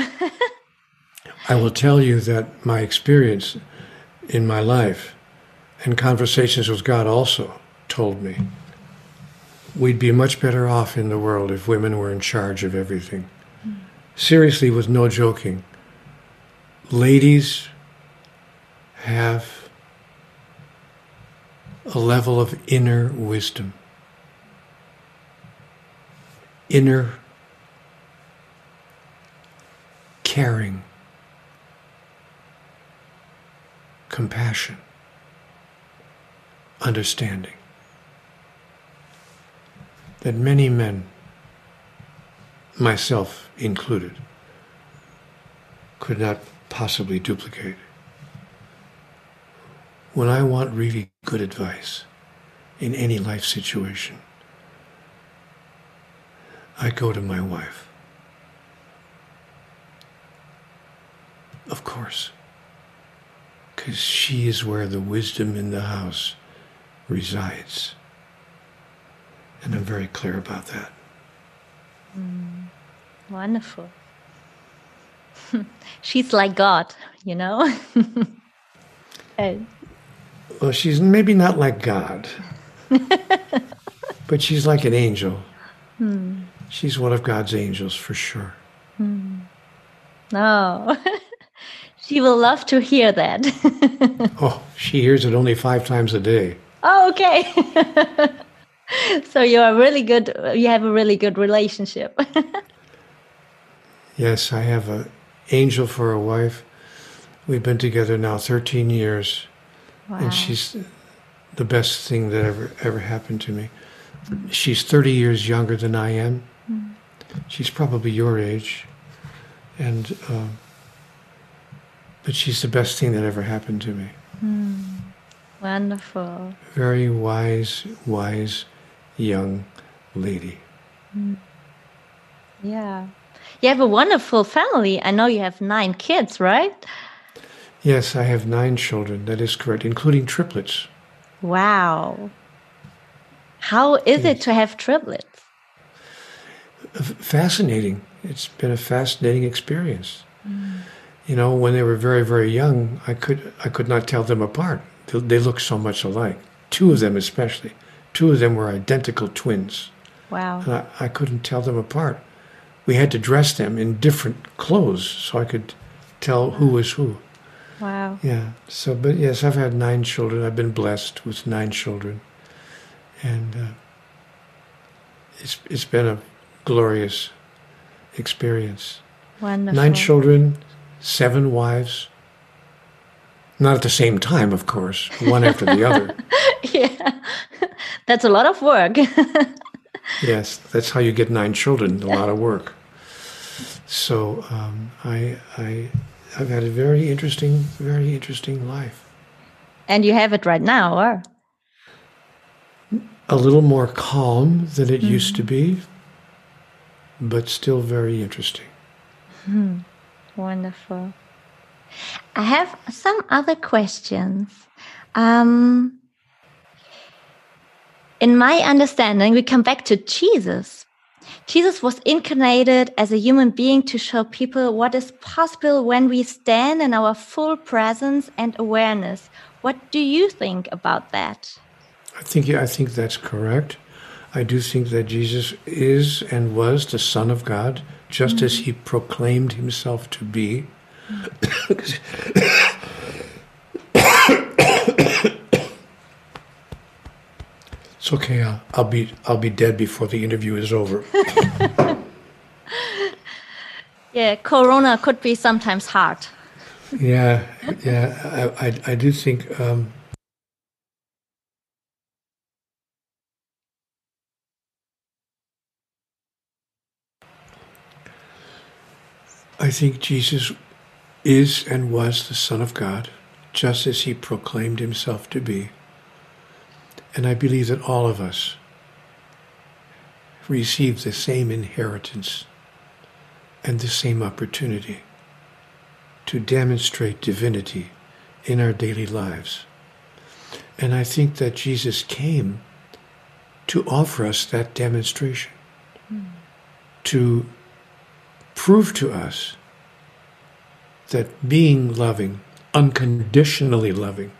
[LAUGHS] I will tell you that my experience in my life and conversations with God also told me we'd be much better off in the world if women were in charge of everything seriously, with no joking, ladies have a level of inner wisdom, inner caring, compassion, understanding. that many men, myself included, could not possibly duplicate. When I want really good advice in any life situation, I go to my wife. Of course, because she is where the wisdom in the house resides. And I'm very clear about that. Mm, wonderful. [LAUGHS] she's like God, you know? [LAUGHS] well, she's maybe not like God, [LAUGHS] but she's like an angel. Hmm. She's one of God's angels for sure. Oh, she will love to hear that. [LAUGHS] oh, she hears it only five times a day. Oh, okay. [LAUGHS] so you are really good. You have a really good relationship. [LAUGHS] yes, I have an angel for a wife. We've been together now 13 years. Wow. And she's the best thing that ever ever happened to me. She's 30 years younger than I am. Mm. She's probably your age. And uh, but she's the best thing that ever happened to me. Mm. Wonderful. Very wise, wise young lady. Mm. Yeah. You have a wonderful family. I know you have nine kids, right? Yes, I have nine children. That is correct, including triplets. Wow. How is yes. it to have triplets? Fascinating. It's been a fascinating experience. Mm. You know, when they were very, very young, I could I could not tell them apart. They, they looked so much alike. Two of them, especially. Two of them were identical twins. Wow. And I, I couldn't tell them apart. We had to dress them in different clothes so I could tell who was who. Wow. Yeah. So, but yes, I've had nine children. I've been blessed with nine children, and uh, it's it's been a glorious experience. Wonderful. Nine children, seven wives. Not at the same time, of course, one after the other. [LAUGHS] yeah, [LAUGHS] that's a lot of work. [LAUGHS] yes, that's how you get nine children. A lot of work. So um, I I I've had a very interesting, very interesting life. And you have it right now, or? A little more calm than it mm. used to be, but still very interesting. Hmm. Wonderful. I have some other questions. Um, in my understanding, we come back to Jesus. Jesus was incarnated as a human being to show people what is possible when we stand in our full presence and awareness. What do you think about that? I think I think that's correct. I do think that Jesus is and was the Son of God, just mm -hmm. as he proclaimed himself to be. Mm. [COUGHS] It's okay. I'll, I'll be I'll be dead before the interview is over. [LAUGHS] yeah, Corona could be sometimes hard. Yeah, yeah. I I, I do think. Um, I think Jesus is and was the Son of God, just as he proclaimed himself to be. And I believe that all of us receive the same inheritance and the same opportunity to demonstrate divinity in our daily lives. And I think that Jesus came to offer us that demonstration, mm. to prove to us that being loving, unconditionally loving,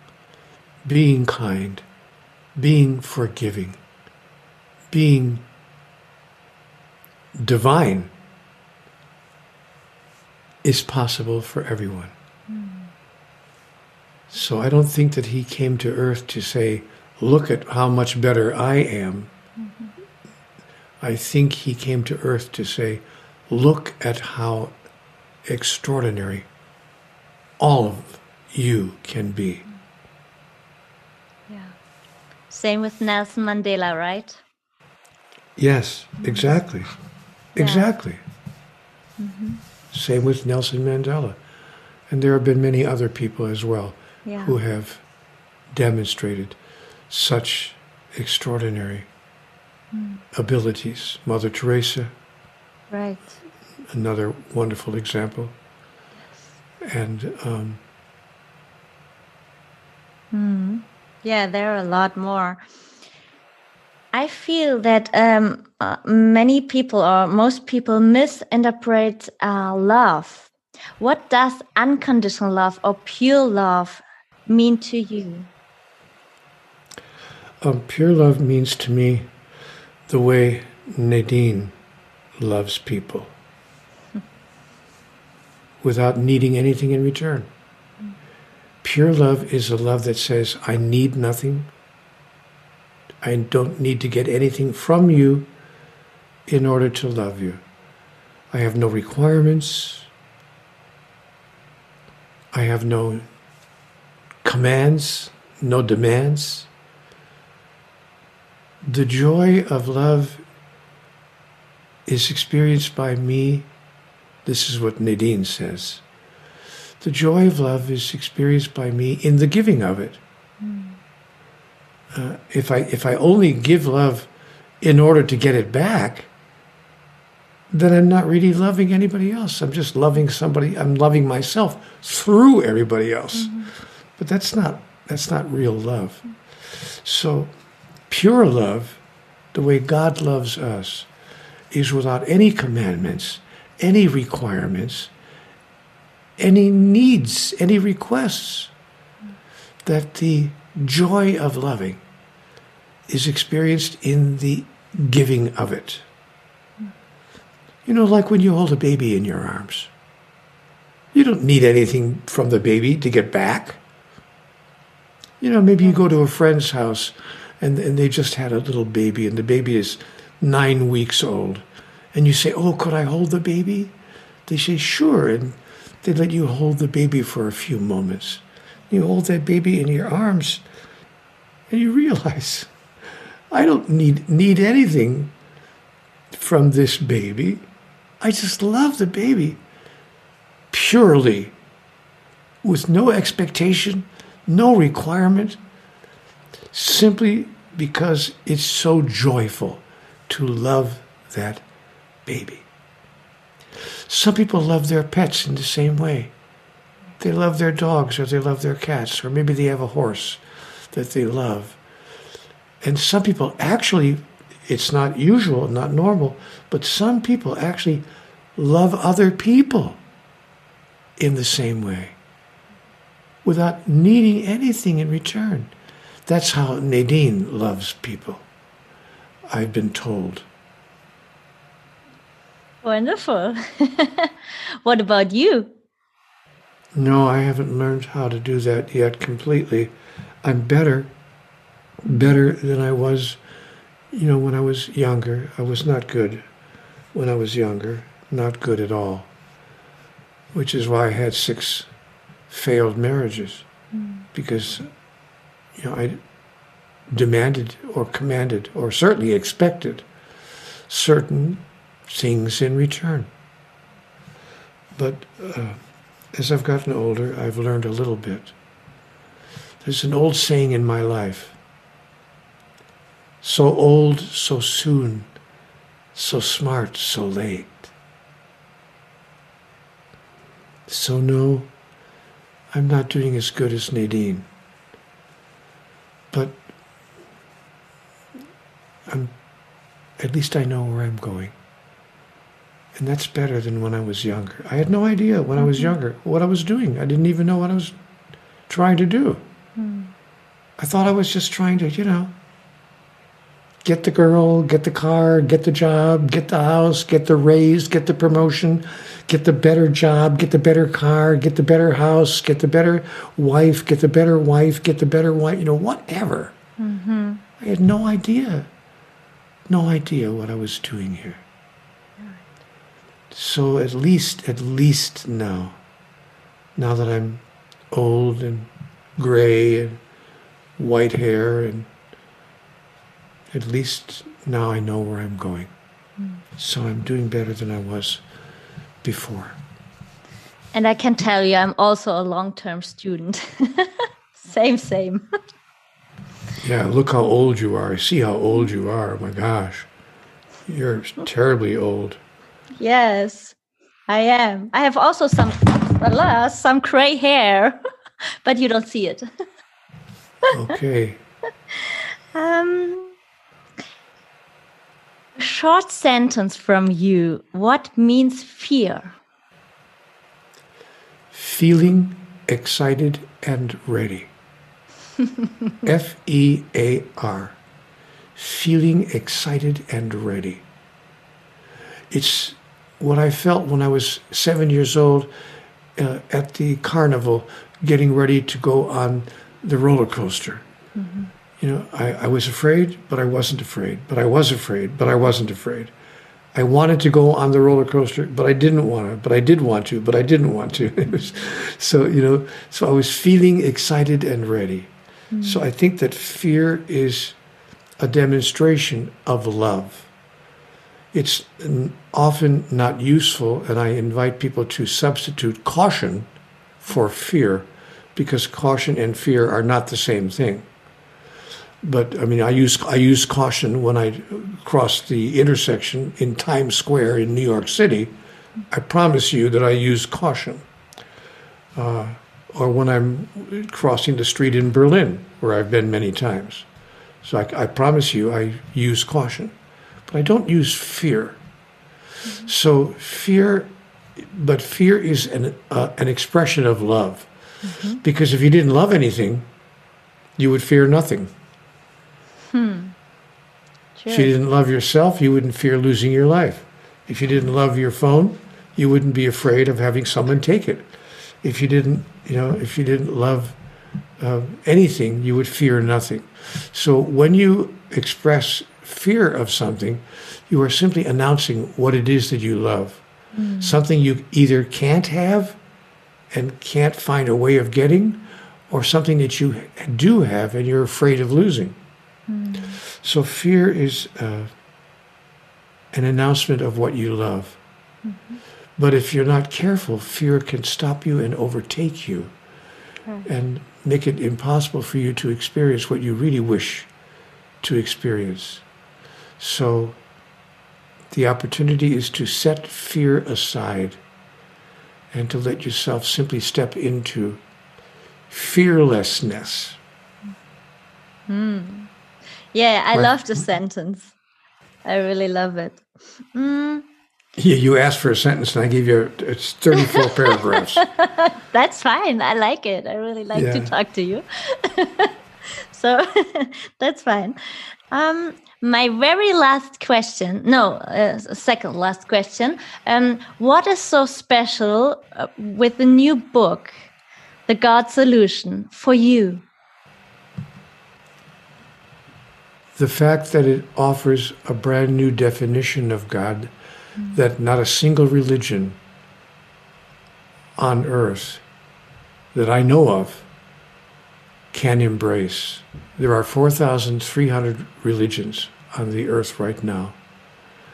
being kind, being forgiving, being divine is possible for everyone. Mm. So I don't think that he came to earth to say, look at how much better I am. Mm-hmm. I think he came to earth to say, look at how extraordinary all of you can be. Yeah. Same with Nelson Mandela, right? Yes, exactly. Yeah. Exactly. Mm-hmm. Same with Nelson Mandela. And there have been many other people as well Yeah. who have demonstrated such extraordinary mm. abilities. Mother Teresa, Right. another wonderful example. Yes. And um, Yeah, there are a lot more. I feel that um, uh, many people or most people misinterpret uh, love. What does unconditional love or pure love mean to you? um, pure love means to me the way Nadine loves people without needing anything in return. Pure love is a love that says, I need nothing. I don't need to get anything from you in order to love you. I have no requirements. I have no commands, no demands. The joy of love is experienced by me. This is what Nadine says. The joy of love is experienced by me in the giving of it. Uh, if I if I only give love in order to get it back, then I'm not really loving anybody else. I'm just loving somebody. I'm loving myself through everybody else. But that's not that's not real love. So pure love, the way God loves us, is without any commandments, any requirements, any needs, any requests. That the joy of loving is experienced in the giving of it. You know, like when you hold a baby in your arms. You don't need anything from the baby to get back. You know, maybe you go to a friend's house and, and they just had a little baby and the baby is nine weeks old. And you say, Oh, could I hold the baby? They say, Sure. And they let you hold the baby for a few moments. You hold that baby in your arms and you [LAUGHS] realize, I don't need, need anything from this baby. I just love the baby purely, with no expectation, no requirement, simply because it's so joyful to love that baby. Some people love their pets in the same way. They love their dogs or they love their cats, or maybe they have a horse that they love. And some people actually, it's not usual, not normal, but some people actually love other people in the same way without needing anything in return. That's how Nadine loves people, I've been told. Wonderful. [LAUGHS] what about you? No, I haven't learned how to do that yet completely. I'm better, better than I was, you know, when I was younger. I was not good when I was younger, not good at all, which is why I had six failed marriages hmm. because, you know, I demanded or commanded or certainly expected certain things in return. But uh, as I've gotten older, I've learned a little bit. There's an old saying in my life so old, so soon, so smart, so late. So, no, I'm not doing as good as Nadine. But I'm, at least I know where I'm going. And that's better than when I was younger. I had no idea when I was younger what I was doing. I didn't even know what I was trying to do. I thought I was just trying to, you know, get the girl, get the car, get the job, get the house, get the raise, get the promotion, get the better job, get the better car, get the better house, get the better wife, get the better wife, get the better wife, you know, whatever. I had no idea, no idea what I was doing here. So at least, at least now, now that I'm old and gray and white hair, and at least now I know where I'm going. Hmm. So I'm doing better than I was before. And I can tell you, I'm also a long term student. [LAUGHS] same, same. [LAUGHS] yeah, look how old you are. I see how old you are. Oh my gosh. You're terribly old. Yes, I am. I have also some, alas, some gray hair, [LAUGHS] but you don't see it. okay. [LAUGHS] Um, a short sentence from you. What means fear? Feeling excited and ready. F E A R. Feeling excited and ready. It's what I felt when I was seven years old uh, at the carnival, getting ready to go on the roller coaster. Mm-hmm. You know, I, I was afraid, but I wasn't afraid. But I was afraid, but I wasn't afraid. I wanted to go on the roller coaster, but I didn't want to. But I did want to, but I didn't want to. [LAUGHS] so you know, so I was feeling excited and ready. So I think that fear is a demonstration of love. It's often not useful, and I invite people to substitute caution for fear, because caution and fear are not the same thing but I mean, I use I use caution when I cross the intersection in Times Square in New York City. I promise you that I use caution. Uh, or when I'm crossing the street in Berlin, where I've been many times. So I, I promise you, I use caution, but I don't use fear. Mm-hmm. So fear, but fear is an uh, an expression of love, mm-hmm. because if you didn't love anything, you would fear nothing. Hmm. Sure. If you didn't love yourself, you wouldn't fear losing your life. If you didn't love your phone, you wouldn't be afraid of having someone take it. If you didn't, you know, if you didn't love uh, anything, you would fear nothing. So when you express fear of something, you are simply announcing what it is that you love. Mm. Something you either can't have and can't find a way of getting, or something that you do have and you're afraid of losing. Mm. So fear is uh, an announcement of what you love. Mm-hmm. But if you're not careful, fear can stop you and overtake you and make it impossible for you to experience what you really wish to experience. So the opportunity is to set fear aside and to let yourself simply step into fearlessness. Mm. Yeah, I love the sentence. I really love it. Mm. Yeah, you asked for a sentence and I gave you it's 34 [LAUGHS] paragraphs. That's fine. I like it. I really like yeah. to talk to you. [LAUGHS] so [LAUGHS] that's fine. Um, my very last question, no, uh, second last question. Um, what is so special uh, with the new book, The God Solution, for you? the fact that it offers a brand new definition of God mm. that not a single religion on earth that I know of can embrace. There are 4,300 religions on the earth right now.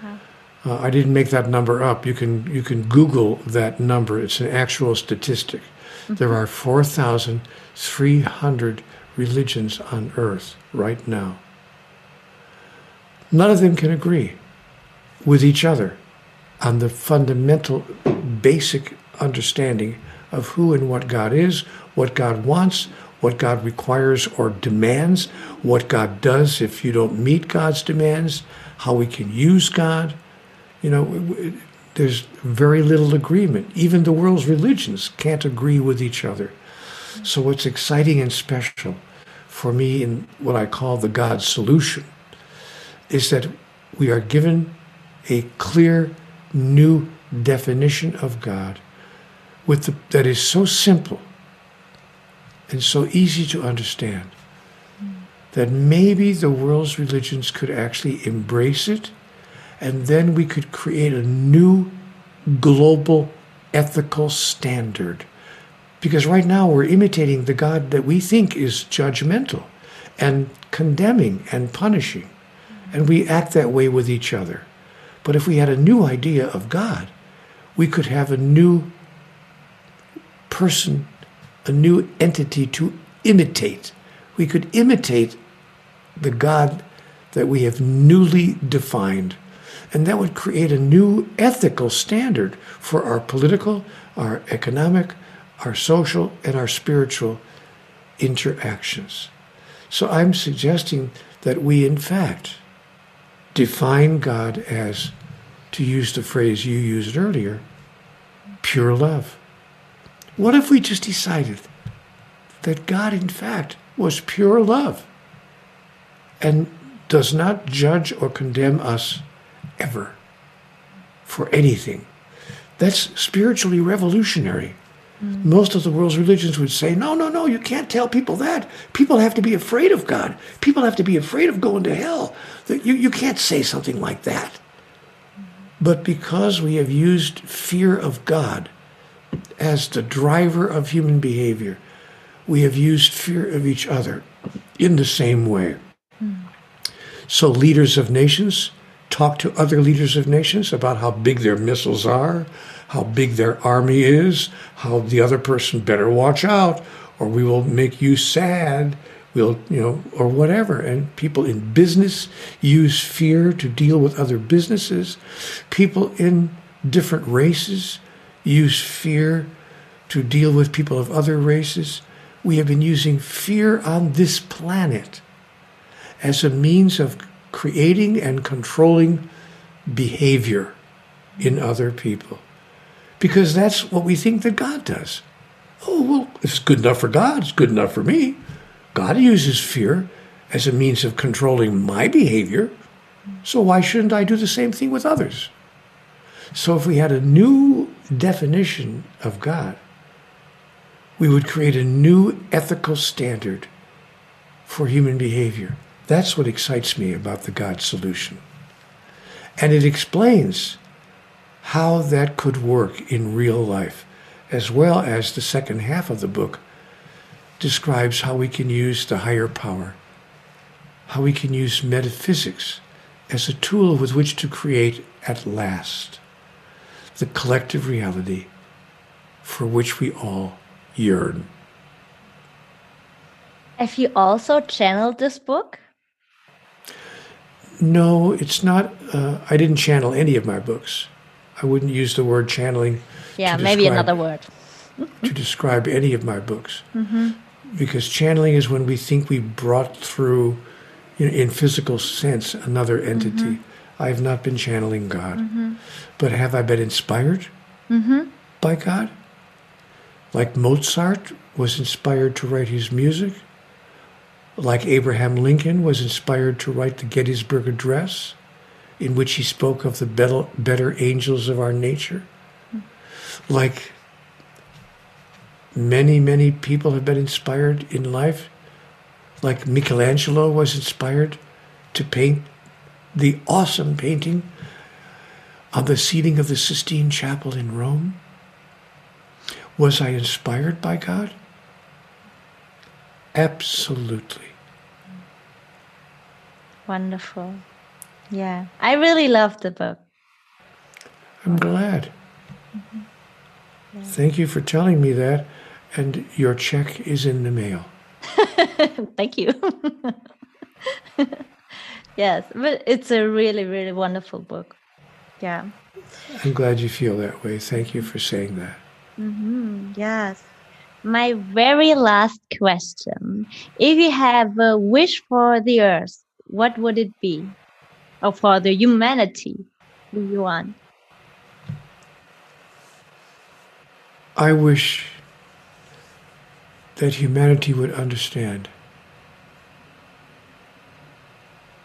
Wow. Uh, I didn't make that number up. You can you can Google that number. It's an actual statistic. Mm-hmm. There are 4,300 religions on earth right now. None of them can agree with each other on the fundamental, basic understanding of who and what God is, what God wants, what God requires or demands, what God does if you don't meet God's demands, how we can use God. You know, there's very little agreement. Even the world's religions can't agree with each other. So, what's exciting and special for me in what I call the God solution is that we are given a clear new definition of God with the, that is so simple and so easy to understand that maybe the world's religions could actually embrace it and then we could create a new global ethical standard. Because right now we're imitating the God that we think is judgmental and condemning and punishing. And we act that way with each other. But if we had a new idea of God, we could have a new person, a new entity to imitate. We could imitate the God that we have newly defined. And that would create a new ethical standard for our political, our economic, our social, and our spiritual interactions. So I'm suggesting that we, in fact, define God as, to use the phrase you used earlier, pure love. What if we just decided that God, in fact, was pure love and does not judge or condemn us ever for anything? That's spiritually revolutionary. Mm. Most of the world's religions would say, no, no, no, you can't tell people that. People have to be afraid of God. People have to be afraid of going to hell. You, you can't say something like that. But because we have used fear of God as the driver of human behavior, we have used fear of each other in the same way. Mm. So, leaders of nations talk to other leaders of nations about how big their missiles are, how big their army is, how the other person better watch out, or we will make you sad, we'll, you know, or whatever. And people in business use fear to deal with other businesses. People in different races use fear to deal with people of other races. We have been using fear on this planet as a means of creating and controlling behavior in other people because that's what we think that God does. Oh, well, it's good enough for God, it's good enough for me. God uses fear as a means of controlling my behavior, so why shouldn't I do the same thing with others? So if we had a new definition of God, we would create a new ethical standard for human behavior. That's what excites me about the God solution. And it explains how that could work in real life, as well as the second half of the book describes how we can use the higher power, how we can use metaphysics as a tool with which to create at last the collective reality for which we all yearn. Have you also channeled this book? No, it's not. Uh, I didn't channel any of my books. I wouldn't use the word channeling. Yeah, maybe another word. to describe any of my books. Mm-hmm. Because channeling is when we think we brought through, you know, in physical sense, another entity. Mm-hmm. I have not been channeling God. Mm-hmm. But have I been inspired mm-hmm. by God? Like Mozart was inspired to write his music? Like Abraham Lincoln was inspired to write the Gettysburg Address? In which he spoke of the better, better angels of our nature. Like many, many people have been inspired in life, like Michelangelo was inspired to paint the awesome painting on the ceiling of the Sistine Chapel in Rome. Was I inspired by God? Absolutely. Wonderful. Yeah, I really love the book. I'm glad. Mm-hmm. Yeah. Thank you for telling me that. And your check is in the mail. [LAUGHS] Thank you. [LAUGHS] yes, but it's a really, really wonderful book. Yeah. I'm glad you feel that way. Thank you for saying that. Mm-hmm. Yes. My very last question If you have a wish for the earth, what would it be? Or for the humanity do you want? I wish that humanity would understand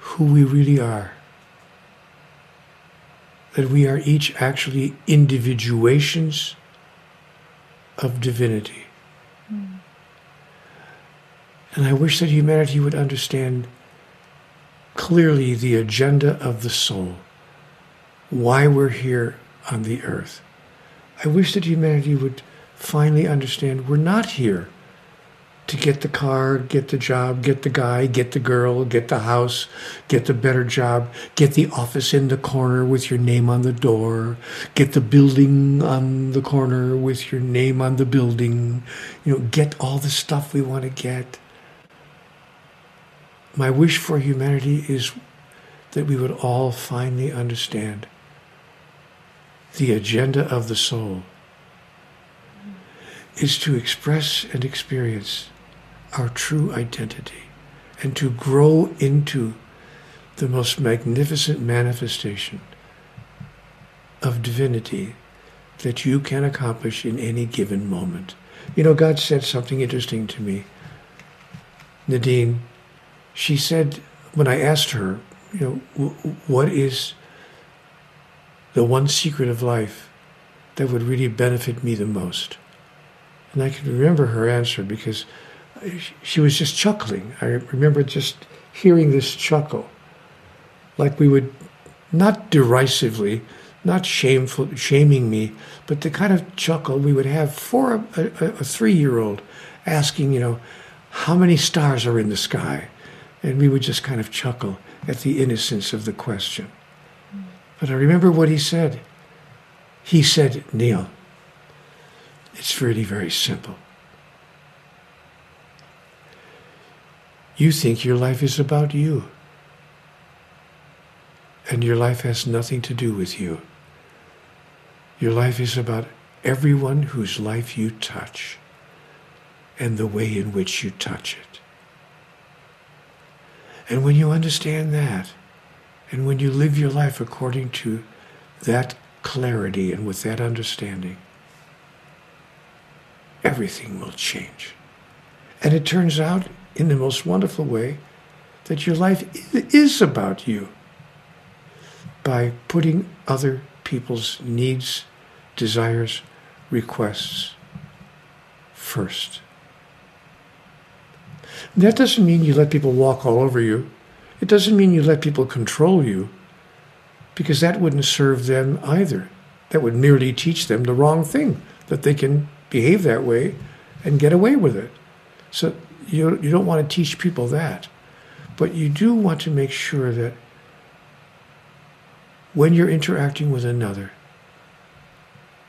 who we really are. That we are each actually individuations of divinity. Mm. And I wish that humanity would understand clearly the agenda of the soul, why we're here on the earth. I wish that humanity would finally understand we're not here to get the car, get the job, get the guy, get the girl, get the house, get the better job, get the office in the corner with your name on the door, get the building on the corner with your name on the building, you know, get all the stuff we want to get. My wish for humanity is that we would all finally understand the agenda of the soul is to express and experience our true identity and to grow into the most magnificent manifestation of divinity that you can accomplish in any given moment. You know, God said something interesting to me. Nadine, she said, when I asked her, you know, what is the one secret of life that would really benefit me the most? And I can remember her answer because uh, she was just chuckling. I remember just hearing this chuckle, like we would, not derisively, not shameful, shaming me, but the kind of chuckle we would have for a, a, a three-year-old asking, you know, how many stars are in the sky? And we would just kind of chuckle at the innocence of the question. But I remember what he said. He said, Neale, it's really very simple. You think your life is about you. And your life has nothing to do with you. Your life is about everyone whose life you touch and the way in which you touch it. And when you understand that, and when you live your life according to that clarity and with that understanding, everything will change. And it turns out in the most wonderful way that your life is about you by putting other people's needs, desires, requests first. That doesn't mean you let people walk all over you. It doesn't mean you let people control you, because that wouldn't serve them either. That would merely teach them the wrong thing, that they can behave that way and get away with it. So you, you don't want to teach people that. But you do want to make sure that when you're interacting with another,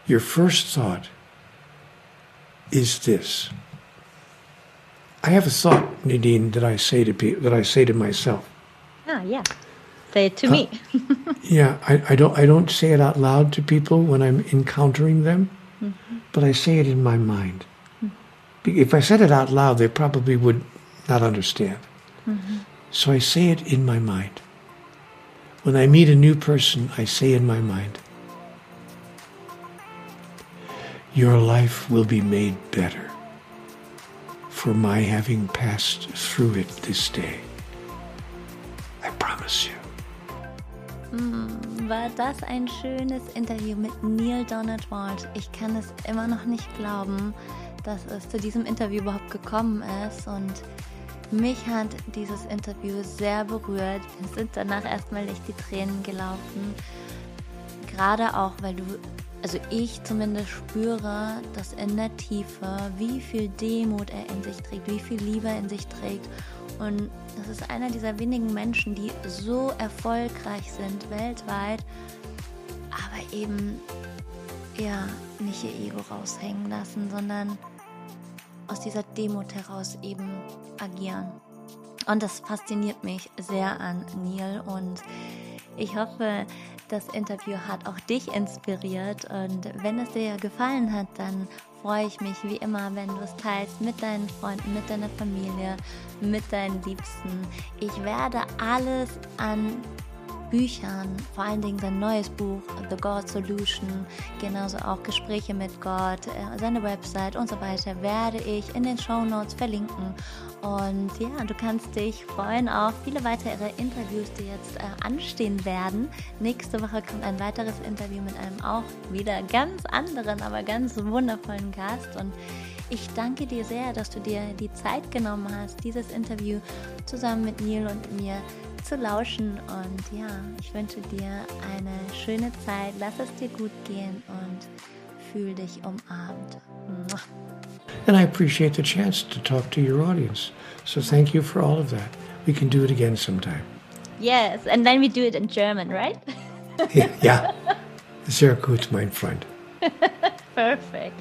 your first thought is this. I have a thought, Nadine, that I say to people, that I say to myself. Ah, yeah. Say it to uh, me. [LAUGHS] yeah, I, I don't I don't say it out loud to people when I'm encountering them, mm-hmm. but I say it in my mind. If I said it out loud, they probably would not understand. Mm-hmm. So I say it in my mind. When I meet a new person, I say in my mind, Your life will be made better for my having passed through it this day. I promise you. Mm, war das ein schönes Interview mit Neil Donald Walt. Ich kann es immer noch nicht glauben. dass es zu diesem Interview überhaupt gekommen ist. Und mich hat dieses Interview sehr berührt. Wir sind danach erstmal nicht die Tränen gelaufen. Gerade auch, weil du, also ich zumindest spüre, dass in der Tiefe, wie viel Demut er in sich trägt, wie viel Liebe er in sich trägt. Und das ist einer dieser wenigen Menschen, die so erfolgreich sind weltweit, aber eben ja nicht ihr Ego raushängen lassen, sondern aus dieser Demut heraus eben agieren. Und das fasziniert mich sehr an Neil und ich hoffe, das Interview hat auch dich inspiriert und wenn es dir gefallen hat, dann freue ich mich wie immer, wenn du es teilst mit deinen Freunden, mit deiner Familie, mit deinen Liebsten. Ich werde alles an Büchern, vor allen Dingen sein neues Buch The God Solution, genauso auch Gespräche mit Gott, äh, seine Website und so weiter, werde ich in den Show Notes verlinken. Und ja, du kannst dich freuen auf viele weitere Interviews, die jetzt äh, anstehen werden. Nächste Woche kommt ein weiteres Interview mit einem auch wieder ganz anderen, aber ganz wundervollen Gast. Und ich danke dir sehr, dass du dir die Zeit genommen hast, dieses Interview zusammen mit Neil und mir zu lauschen. Und ja, ich wünsche dir eine schöne Zeit. Lass es dir gut gehen und fühl dich umarmt. And I appreciate the chance to talk to your audience. So thank you for all of that. We can do it again sometime. Yes, and then we do it in German, right? [LAUGHS] ja, sehr gut, mein Freund. [LAUGHS] Perfect.